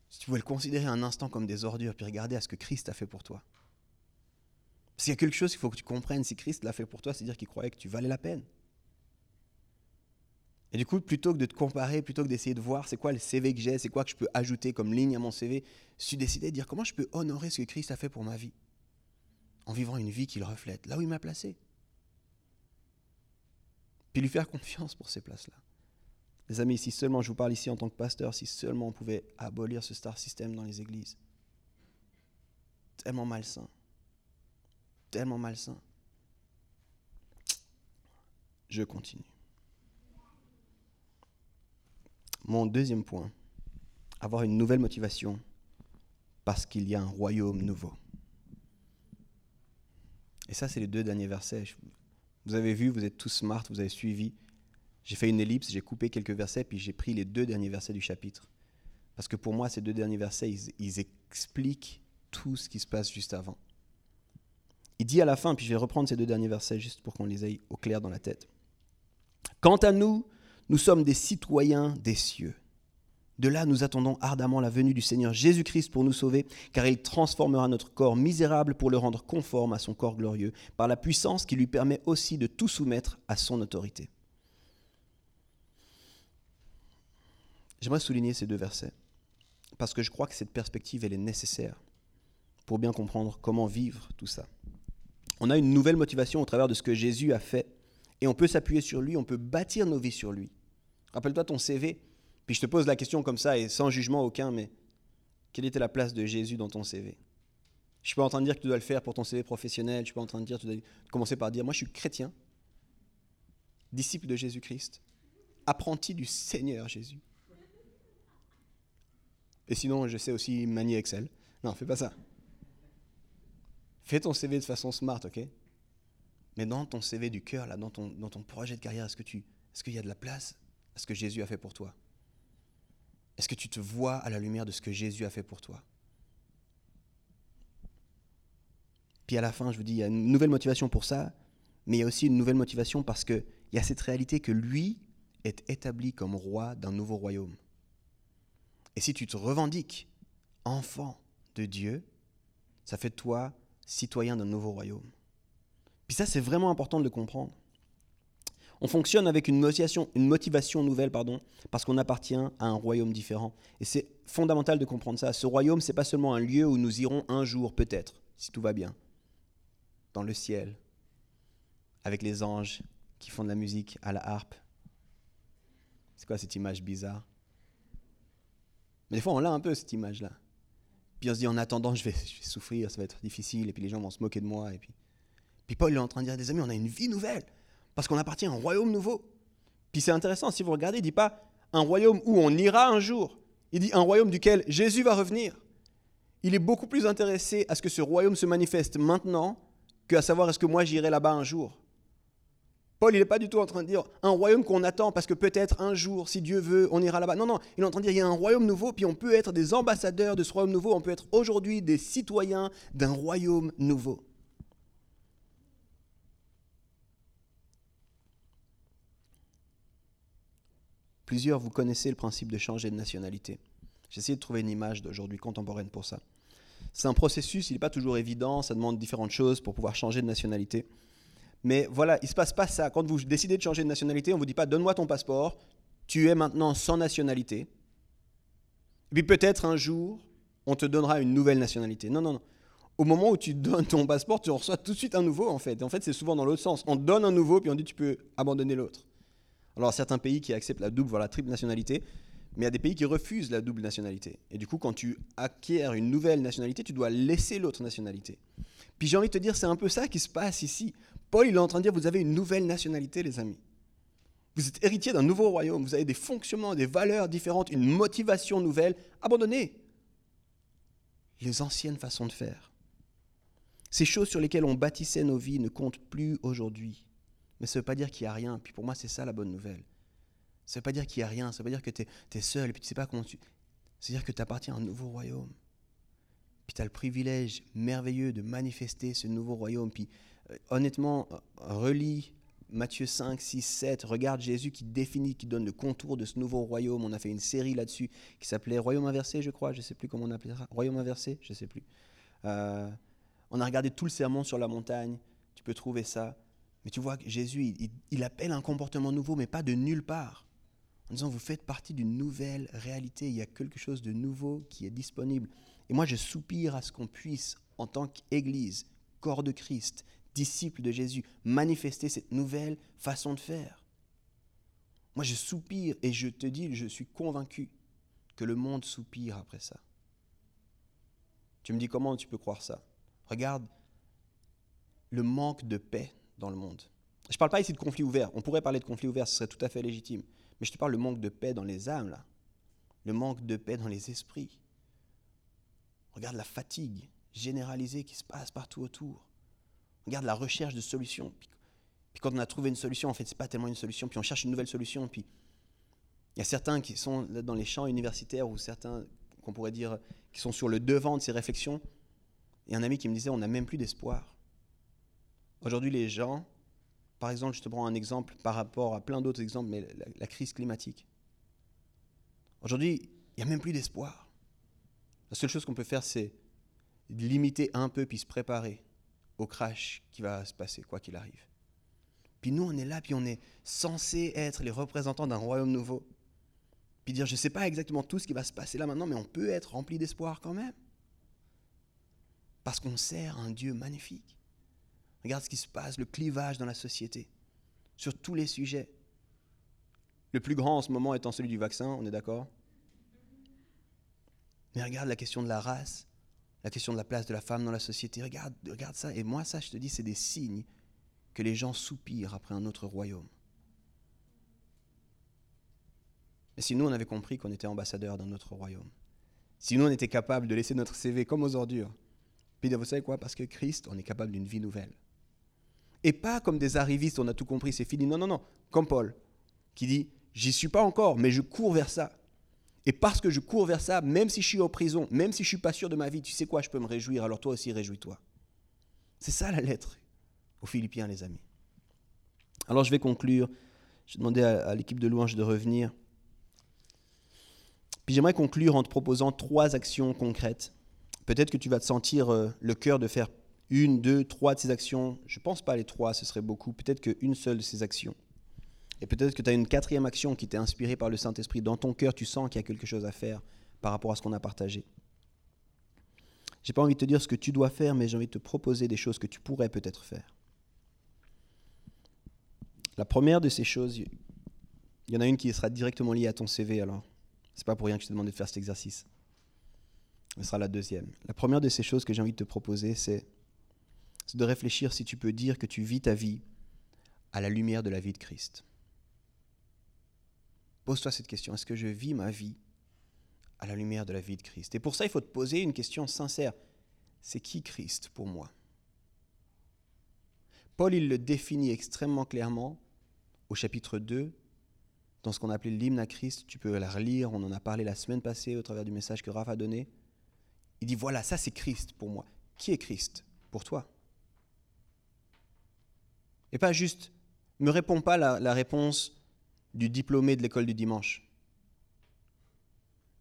si tu pouvais le considérer un instant comme des ordures, puis regarder à ce que Christ a fait pour toi. S'il y a quelque chose qu'il faut que tu comprennes, si Christ l'a fait pour toi, c'est dire qu'il croyait que tu valais la peine. Et du coup, plutôt que de te comparer, plutôt que d'essayer de voir c'est quoi le CV que j'ai, c'est quoi que je peux ajouter comme ligne à mon CV, suis décidé de dire comment je peux honorer ce que Christ a fait pour ma vie en vivant une vie qui le reflète, là où il m'a placé. Puis lui faire *laughs* confiance pour ces places-là. Les amis, si seulement je vous parle ici en tant que pasteur, si seulement on pouvait abolir ce star system dans les églises. Tellement malsain. Tellement malsain. Je continue. Mon deuxième point, avoir une nouvelle motivation parce qu'il y a un royaume nouveau. Et ça, c'est les deux derniers versets. Vous avez vu, vous êtes tous smart, vous avez suivi. J'ai fait une ellipse, j'ai coupé quelques versets, puis j'ai pris les deux derniers versets du chapitre. Parce que pour moi, ces deux derniers versets, ils, ils expliquent tout ce qui se passe juste avant. Il dit à la fin, puis je vais reprendre ces deux derniers versets juste pour qu'on les ait au clair dans la tête. Quant à nous, nous sommes des citoyens des cieux. De là, nous attendons ardemment la venue du Seigneur Jésus-Christ pour nous sauver, car il transformera notre corps misérable pour le rendre conforme à son corps glorieux, par la puissance qui lui permet aussi de tout soumettre à son autorité. J'aimerais souligner ces deux versets, parce que je crois que cette perspective, elle est nécessaire pour bien comprendre comment vivre tout ça. On a une nouvelle motivation au travers de ce que Jésus a fait et on peut s'appuyer sur lui, on peut bâtir nos vies sur lui. Rappelle-toi ton CV, puis je te pose la question comme ça, et sans jugement aucun, mais quelle était la place de Jésus dans ton CV Je suis pas en train de dire que tu dois le faire pour ton CV professionnel, je suis pas en train de dire que tu dois commencer par dire, moi je suis chrétien, disciple de Jésus-Christ, apprenti du Seigneur Jésus. Et sinon, je sais aussi manier Excel. Non, fais pas ça. Fais ton CV de façon smart, ok? Mais dans ton CV du cœur, là, dans ton, dans ton projet de carrière, est-ce que tu, est-ce qu'il y a de la place à ce que Jésus a fait pour toi? Est-ce que tu te vois à la lumière de ce que Jésus a fait pour toi? Puis à la fin, je vous dis, il y a une nouvelle motivation pour ça, mais il y a aussi une nouvelle motivation parce qu'il y a cette réalité que lui est établi comme roi d'un nouveau royaume. Et si tu te revendiques enfant de Dieu, ça fait de toi citoyen d'un nouveau royaume. Puis ça, c'est vraiment important de le comprendre. On fonctionne avec une motivation, une motivation nouvelle, pardon, parce qu'on appartient à un royaume différent. Et c'est fondamental de comprendre ça. Ce royaume, c'est pas seulement un lieu où nous irons un jour, peut-être, si tout va bien, dans le ciel, avec les anges qui font de la musique à la harpe. C'est quoi cette image bizarre? Mais des fois, on l'a un peu, cette image-là. Puis on se dit, en attendant, je vais, souffrir, ça va être difficile, et puis les gens vont se moquer de moi, et puis puis Paul est en train de dire, des amis, on a une vie nouvelle, parce qu'on appartient à un royaume nouveau. Puis c'est intéressant, si vous regardez, il ne dit pas un royaume où on ira un jour, il dit un royaume duquel Jésus va revenir. Il est beaucoup plus intéressé à ce que ce royaume se manifeste maintenant qu'à savoir est-ce que moi j'irai là-bas un jour. Paul, il n'est pas du tout en train de dire un royaume qu'on attend parce que peut-être un jour, si Dieu veut, on ira là-bas. Non, non, il est en train de dire il y a un royaume nouveau, puis on peut être des ambassadeurs de ce royaume nouveau, on peut être aujourd'hui des citoyens d'un royaume nouveau. Plusieurs, vous connaissez le principe de changer de nationalité. J'ai essayé de trouver une image d'aujourd'hui contemporaine pour ça. C'est un processus, il n'est pas toujours évident, ça demande différentes choses pour pouvoir changer de nationalité. Mais voilà, il ne se passe pas ça. Quand vous décidez de changer de nationalité, on vous dit pas donne-moi ton passeport, tu es maintenant sans nationalité. Et puis peut-être un jour, on te donnera une nouvelle nationalité. Non, non, non. Au moment où tu donnes ton passeport, tu en reçois tout de suite un nouveau en fait. en fait, c'est souvent dans l'autre sens. On donne un nouveau, puis on dit tu peux abandonner l'autre. Alors, certains pays qui acceptent la double, voire la triple nationalité, Mais il y a des pays qui refusent la double nationalité. Et du coup, quand tu acquiers une nouvelle nationalité, tu dois laisser l'autre nationalité. Puis j'ai envie de te dire, c'est un peu ça qui se passe ici. Paul, il est en train de dire, vous avez une nouvelle nationalité, les amis. Vous êtes héritier d'un nouveau royaume, vous avez des fonctionnements, des valeurs différentes, une motivation nouvelle. Abandonnez les anciennes façons de faire. Ces choses sur lesquelles on bâtissait nos vies ne comptent plus aujourd'hui. Mais ça ne veut pas dire qu'il n'y a rien. Puis pour moi, c'est ça la bonne nouvelle. Ça ne veut pas dire qu'il n'y a rien. Ça ne veut pas dire que tu es, seul et puis tu ne sais pas comment tu... C'est-à-dire que tu appartiens à un nouveau royaume. Tu as le privilège merveilleux de manifester ce nouveau royaume. Puis euh, honnêtement, euh, relis Matthieu 5, 6, 7, regarde Jésus qui définit, qui donne le contour de ce nouveau royaume. On a fait une série là-dessus qui s'appelait Royaume inversé, je crois. Je ne sais plus comment on appelait ça. Royaume inversé, je ne sais plus. Euh, on a regardé tout le sermon sur la montagne. Tu peux trouver ça. Mais tu vois que Jésus, il, appelle un comportement nouveau, mais pas de nulle part. En disant, vous faites partie d'une nouvelle réalité. Il y a quelque chose de nouveau qui est disponible. Et moi, je soupire à ce qu'on puisse, en tant qu'Église, corps de Christ, disciples de Jésus, manifester cette nouvelle façon de faire. Moi, je soupire et je te dis, je suis convaincu que le monde soupire après ça. Tu me dis comment tu peux croire ça? Regarde le manque de paix dans le monde. Je ne parle pas ici de conflit ouvert. On pourrait parler de conflit ouvert, ce serait tout à fait légitime. Mais je te parle le manque de paix dans les âmes, là. Le manque de paix dans les esprits. Regarde la fatigue généralisée qui se passe partout autour. Regarde la recherche de solutions. Puis, quand on a trouvé une solution, en fait, ce n'est pas tellement une solution. Puis on cherche une nouvelle solution. Puis il y a certains qui sont dans les champs universitaires ou certains qu'on pourrait dire qui sont sur le devant de ces réflexions. Et un ami qui me disait, on n'a même plus d'espoir. Aujourd'hui, les gens, par exemple, je te prends un exemple par rapport à plein d'autres exemples, mais la, la crise climatique. Aujourd'hui, il n'y a même plus d'espoir. La seule chose qu'on peut faire, c'est limiter un peu puis se préparer au crash qui va se passer, quoi qu'il arrive. Puis nous, on est là, puis on est censé être les représentants d'un royaume nouveau. Puis dire, je ne sais pas exactement tout ce qui va se passer là maintenant, mais on peut être rempli d'espoir quand même. Parce qu'on sert un Dieu magnifique. Regarde ce qui se passe, le clivage dans la société, sur tous les sujets. Le plus grand en ce moment étant celui du vaccin, on est d'accord? Mais regarde la question de la race, la question de la place de la femme dans la société. Regarde, regarde ça. Et moi, ça, je te dis, c'est des signes que les gens soupirent après un autre royaume. Et si nous, on avait compris qu'on était ambassadeur d'un autre royaume, si nous, on était capable de laisser notre CV comme aux ordures, puis vous savez quoi Parce que Christ, on est capable d'une vie nouvelle. Et pas comme des arrivistes, on a tout compris, c'est fini. Non, non, non. Comme Paul, qui dit, j'y suis pas encore, mais je cours vers ça. Et parce que je cours vers ça, même si je suis en prison, même si je suis pas sûr de ma vie, tu sais quoi, je peux me réjouir, alors toi aussi réjouis-toi. C'est ça la lettre aux Philippiens, les amis. Alors je vais conclure. Je vais demander à, l'équipe de louange de revenir. Puis j'aimerais conclure en te proposant trois actions concrètes. Peut-être que tu vas te sentir euh, le cœur de faire une, deux, trois de ces actions. Je ne pense pas les trois, ce serait beaucoup. Peut-être qu'une seule de ces actions. Et peut-être que tu as une quatrième action qui t'est inspirée par le Saint-Esprit. Dans ton cœur, tu sens qu'il y a quelque chose à faire par rapport à ce qu'on a partagé. J'ai pas envie de te dire ce que tu dois faire, mais j'ai envie de te proposer des choses que tu pourrais peut-être faire. La première de ces choses, il y en a une qui sera directement liée à ton CV, alors c'est pas pour rien que je te demande de faire cet exercice. Ce sera la deuxième. La première de ces choses que j'ai envie de te proposer, c'est de réfléchir si tu peux dire que tu vis ta vie à la lumière de la vie de Christ. Pose-toi cette question. Est-ce que je vis ma vie à la lumière de la vie de Christ? Et pour ça, il faut te poser une question sincère. C'est qui Christ pour moi? Paul, il le définit extrêmement clairement au chapitre 2, dans ce qu'on appelait l'hymne à Christ. Tu peux la relire, on en a parlé la semaine passée au travers du message que Raph a donné. Il dit, voilà, ça c'est Christ pour moi. Qui est Christ pour toi? Et pas juste, ne me réponds pas la réponse du diplômé de l'école du dimanche.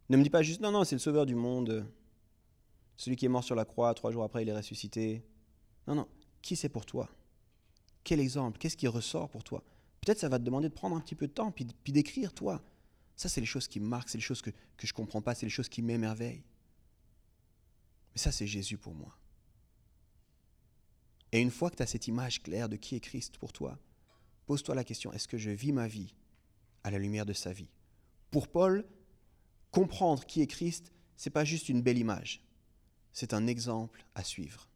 Ne me dis pas juste, non, non, c'est le sauveur du monde, celui qui est mort sur la croix, trois jours après, il est ressuscité. Non, non, qui c'est pour toi? Quel exemple? Qu'est-ce qui ressort pour toi? Peut-être ça va te demander de prendre un petit peu de temps, puis, puis d'écrire, toi. Ça, c'est les choses qui marquent, c'est les choses que, que je ne comprends pas, c'est les choses qui m'émerveillent. Mais ça, c'est Jésus pour moi. Et une fois que tu as cette image claire de qui est Christ pour toi, pose-toi la question, est-ce que je vis ma vie à la lumière de sa vie. Pour Paul, comprendre qui est Christ, c'est pas juste une belle image, c'est un exemple à suivre.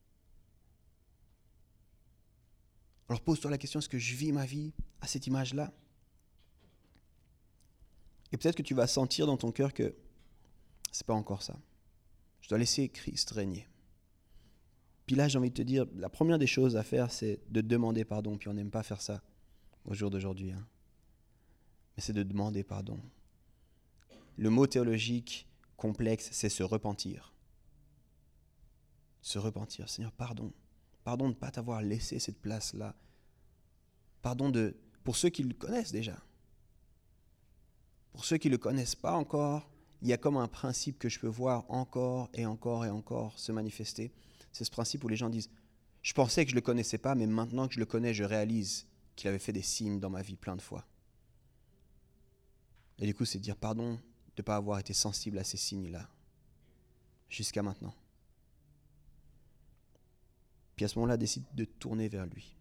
Alors pose-toi la question, est-ce que je vis ma vie à cette image-là? Et peut-être que tu vas sentir dans ton cœur que c'est pas encore ça. Je dois laisser Christ régner. Puis là, j'ai envie de te dire, la première des choses à faire, c'est de demander pardon. Puis on n'aime pas faire ça au jour d'aujourd'hui. Hein. Mais c'est de demander pardon. Le mot théologique complexe, c'est se repentir. Se repentir. Seigneur, pardon. Pardon de ne pas t'avoir laissé cette place-là. Pardon de, pour ceux qui le connaissent déjà. Pour ceux qui ne le connaissent pas encore, il y a comme un principe que je peux voir encore et encore et encore se manifester. C'est ce principe où les gens disent, je pensais que je ne le connaissais pas, mais maintenant que je le connais, je réalise qu'il avait fait des signes dans ma vie plein de fois. Et du coup, c'est dire pardon de ne pas avoir été sensible à ces signes-là, jusqu'à maintenant. Puis à ce moment-là, décide de tourner vers lui.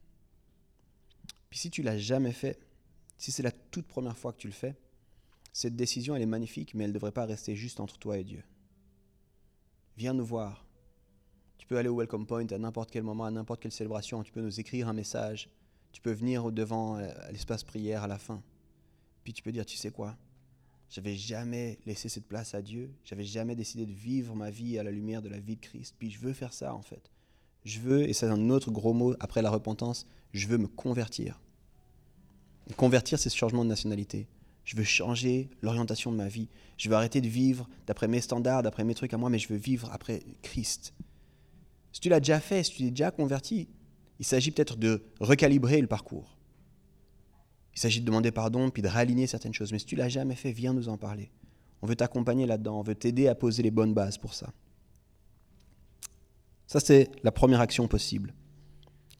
Puis si tu l'as jamais fait, si c'est la toute première fois que tu le fais, cette décision, elle est magnifique, mais elle ne devrait pas rester juste entre toi et Dieu. Viens nous voir. Tu peux aller au Welcome Point à n'importe quel moment, à n'importe quelle célébration. Tu peux nous écrire un message. Tu peux venir devant euh, l'espace prière à la fin. Puis tu peux dire, tu sais quoi? J'avais jamais laissé cette place à Dieu. J'avais jamais décidé de vivre ma vie à la lumière de la vie de Christ. Puis je veux faire ça en fait. Je veux, et c'est un autre gros mot après la repentance, je veux me convertir. Convertir, c'est ce changement de nationalité. Je veux changer l'orientation de ma vie. Je veux arrêter de vivre d'après mes standards, d'après mes trucs à moi, mais je veux vivre après Christ. Si tu l'as déjà fait, si tu es déjà converti, il s'agit peut-être de recalibrer le parcours. Il s'agit de demander pardon, puis de réaligner certaines choses. Mais si tu l'as jamais fait, viens nous en parler. On veut t'accompagner là-dedans, on veut t'aider à poser les bonnes bases pour ça. Ça, c'est la première action possible.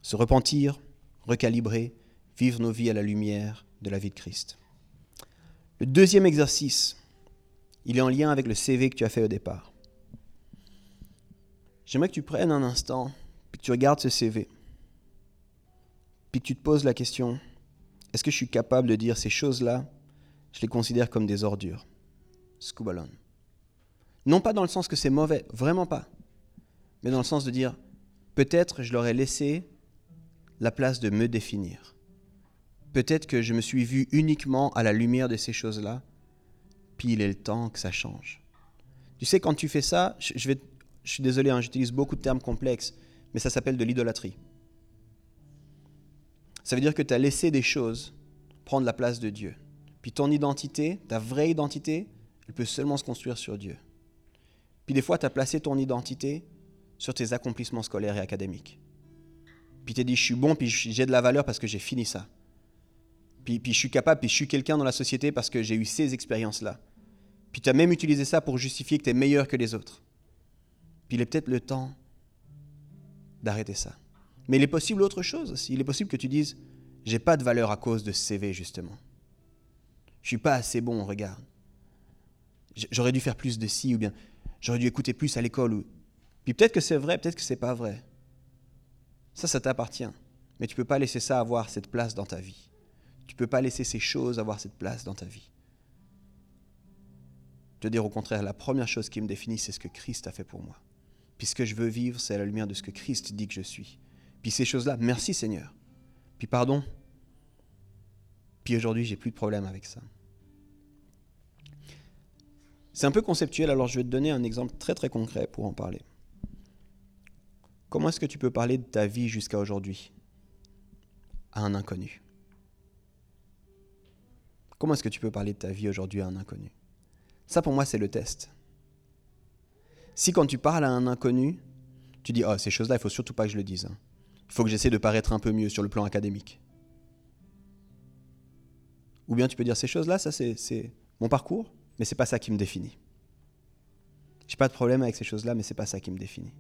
Se repentir, recalibrer, vivre nos vies à la lumière de la vie de Christ. Le deuxième exercice, il est en lien avec le CV que tu as fait au départ. J'aimerais que tu prennes un instant, puis que tu regardes ce CV, puis que tu te poses la question, est-ce que je suis capable de dire ces choses-là, je les considère comme des ordures Scubalon. Non pas dans le sens que c'est mauvais, vraiment pas mais dans le sens de dire, peut-être je leur ai laissé la place de me définir. Peut-être que je me suis vu uniquement à la lumière de ces choses-là, puis il est le temps que ça change. Tu sais, quand tu fais ça, je, vais, je suis désolé, hein, j'utilise beaucoup de termes complexes, mais ça s'appelle de l'idolâtrie. Ça veut dire que tu as laissé des choses prendre la place de Dieu. Puis ton identité, ta vraie identité, elle peut seulement se construire sur Dieu. Puis des fois, tu as placé ton identité sur tes accomplissements scolaires et académiques. Puis tu dit, je suis bon, puis j'ai de la valeur parce que j'ai fini ça. Puis, puis je suis capable, puis je suis quelqu'un dans la société parce que j'ai eu ces expériences-là. Puis tu as même utilisé ça pour justifier que tu es meilleur que les autres. Puis il est peut-être le temps d'arrêter ça. Mais il est possible autre chose aussi. Il est possible que tu dises, j'ai pas de valeur à cause de ce CV, justement. Je suis pas assez bon, regarde. J'aurais dû faire plus de ci, ou bien j'aurais dû écouter plus à l'école, ou puis peut-être que c'est vrai, peut-être que c'est pas vrai. Ça, ça t'appartient. Mais tu peux pas laisser ça avoir cette place dans ta vie. Tu peux pas laisser ces choses avoir cette place dans ta vie. Te dire au contraire, la première chose qui me définit, c'est ce que Christ a fait pour moi. Puis ce que je veux vivre, c'est à la lumière de ce que Christ dit que je suis. Puis ces choses-là, merci Seigneur. Puis pardon. Puis aujourd'hui, j'ai plus de problème avec ça. C'est un peu conceptuel, alors je vais te donner un exemple très très concret pour en parler. Comment est-ce que tu peux parler de ta vie jusqu'à aujourd'hui à un inconnu? Comment est-ce que tu peux parler de ta vie aujourd'hui à un inconnu? Ça pour moi c'est le test. Si quand tu parles à un inconnu, tu dis oh ces choses-là il faut surtout pas que je le dise. Il faut que j'essaie de paraître un peu mieux sur le plan académique. Ou bien tu peux dire ces choses-là, ça c'est mon parcours, mais c'est pas ça qui me définit. J'ai pas de problème avec ces choses-là, mais c'est pas ça qui me définit.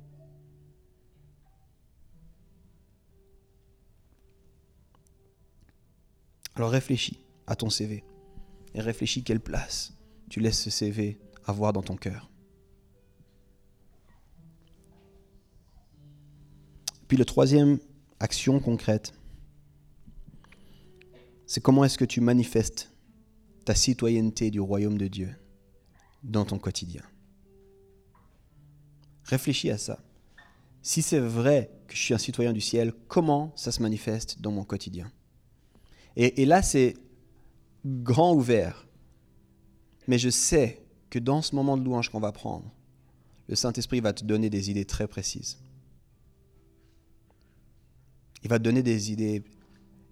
Alors réfléchis à ton CV et réfléchis quelle place tu laisses ce CV avoir dans ton cœur. Puis le troisième action concrète, c'est comment est-ce que tu manifestes ta citoyenneté du royaume de Dieu dans ton quotidien? Réfléchis à ça. Si c'est vrai que je suis un citoyen du ciel, comment ça se manifeste dans mon quotidien? Et, et là, c'est grand ouvert. Mais je sais que dans ce moment de louange qu'on va prendre, le Saint-Esprit va te donner des idées très précises. Il va te donner des idées.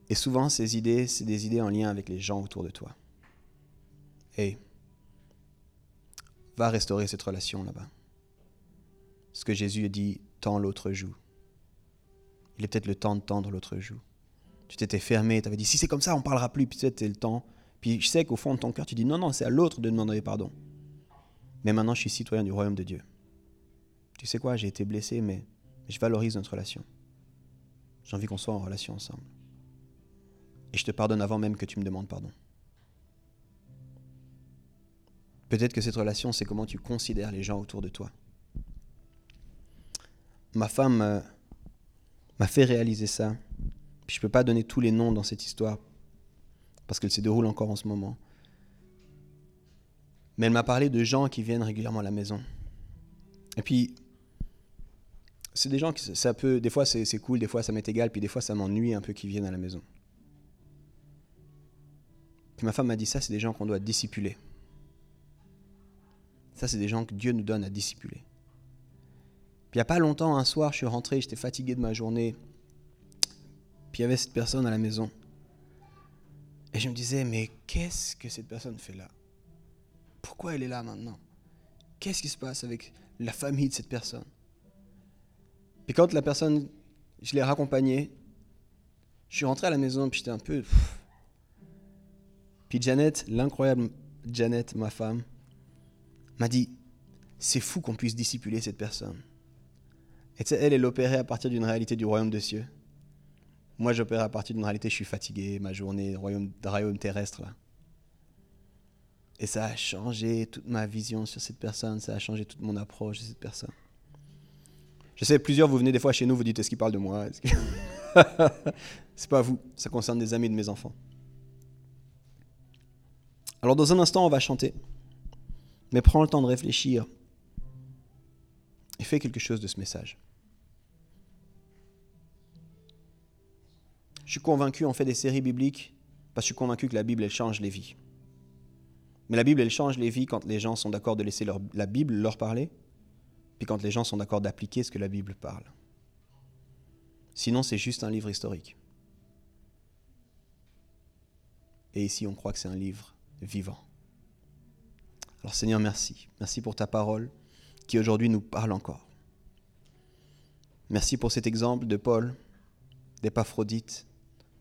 Et souvent, ces idées, c'est des idées en lien avec les gens autour de toi. Et va restaurer cette relation là-bas. Ce que Jésus dit, tends l'autre joue. Il est peut-être le temps de tendre l'autre joue. Tu t'étais fermé, tu avais dit, si c'est comme ça, on ne parlera plus, puis c'était le temps. Puis je sais qu'au fond de ton cœur, tu dis, non, non, c'est à l'autre de demander pardon. Mais maintenant, je suis citoyen du royaume de Dieu. Tu sais quoi, j'ai été blessé, mais je valorise notre relation. J'ai envie qu'on soit en relation ensemble. Et je te pardonne avant même que tu me demandes pardon. Peut-être que cette relation, c'est comment tu considères les gens autour de toi. Ma femme euh, m'a fait réaliser ça. je ne peux pas donner tous les noms dans cette histoire parce qu'elle se déroule encore en ce moment. Mais elle m'a parlé de gens qui viennent régulièrement à la maison. Et puis, c'est des gens qui, ça peut, des fois c'est cool, des fois ça m'est égal, puis des fois ça m'ennuie un peu qu'ils viennent à la maison. Puis ma femme m'a dit ça, c'est des gens qu'on doit dissipuler. Ça, c'est des gens que Dieu nous donne à dissipuler. Puis il n'y a pas longtemps, un soir, je suis rentré, j'étais fatigué de ma journée. Puis il y avait cette personne à la maison. Et je me disais, mais qu'est-ce que cette personne fait là? Pourquoi elle est là maintenant? Qu'est-ce qui se passe avec la famille de cette personne? Puis quand la personne, je l'ai raccompagnée, je suis rentré à la maison, puis j'étais un peu... Puis Janet, l'incroyable Janet, ma femme, m'a dit, c'est fou qu'on puisse dissipuler cette personne. Et tu sais, elle, elle opérait à partir d'une réalité du royaume de cieux. Moi, j'opère à partir d'une réalité, je suis fatigué, ma journée, royaume, royaume terrestre. Et ça a changé toute ma vision sur cette personne, ça a changé toute mon approche de cette personne. Je sais, plusieurs, vous venez des fois chez nous, vous dites, est-ce qu'il parle de moi? *laughs* C'est pas vous, ça concerne des amis de mes enfants. Alors dans un instant, on va chanter, mais prends le temps de réfléchir et fais quelque chose de ce message. Je suis convaincu, on fait des séries bibliques parce que je suis convaincu que la Bible, elle change les vies. Mais la Bible, elle change les vies quand les gens sont d'accord de laisser la Bible leur parler, quand les gens sont d'accord d'appliquer ce que la Bible parle. Sinon, c'est juste un livre historique. Et ici, on croit que c'est un livre vivant. Alors Seigneur, merci. Merci pour ta parole qui aujourd'hui nous parle encore. Merci pour cet exemple de Paul, d'Épaphrodite,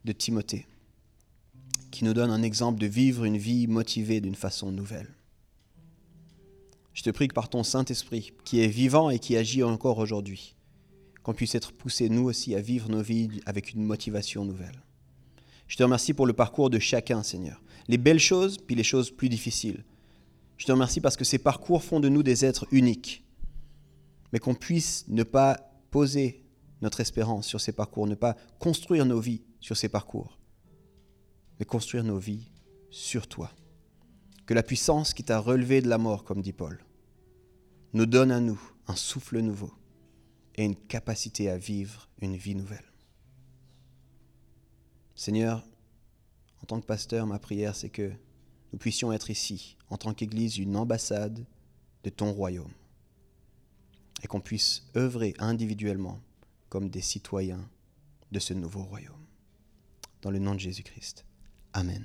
de Timothée, qui nous donne un exemple de vivre une vie motivée d'une façon nouvelle. Je te prie que par ton Saint-Esprit, qui est vivant et qui agit encore aujourd'hui, qu'on puisse être poussés nous aussi à vivre nos vies avec une motivation nouvelle. Je te remercie pour le parcours de chacun, Seigneur. Les belles choses, puis les choses plus difficiles. Je te remercie parce que ces parcours font de nous des êtres uniques. Mais qu'on puisse ne pas poser notre espérance sur ces parcours, ne pas construire nos vies sur ces parcours, mais construire nos vies sur toi. Que la puissance qui t'a relevé de la mort, comme dit Paul, nous donne à nous un souffle nouveau et une capacité à vivre une vie nouvelle. Seigneur, en tant que pasteur, ma prière, c'est que nous puissions être ici, en tant qu'Église, une ambassade de ton royaume, et qu'on puisse œuvrer individuellement comme des citoyens de ce nouveau royaume dans le nom de Jésus-Christ. Amen.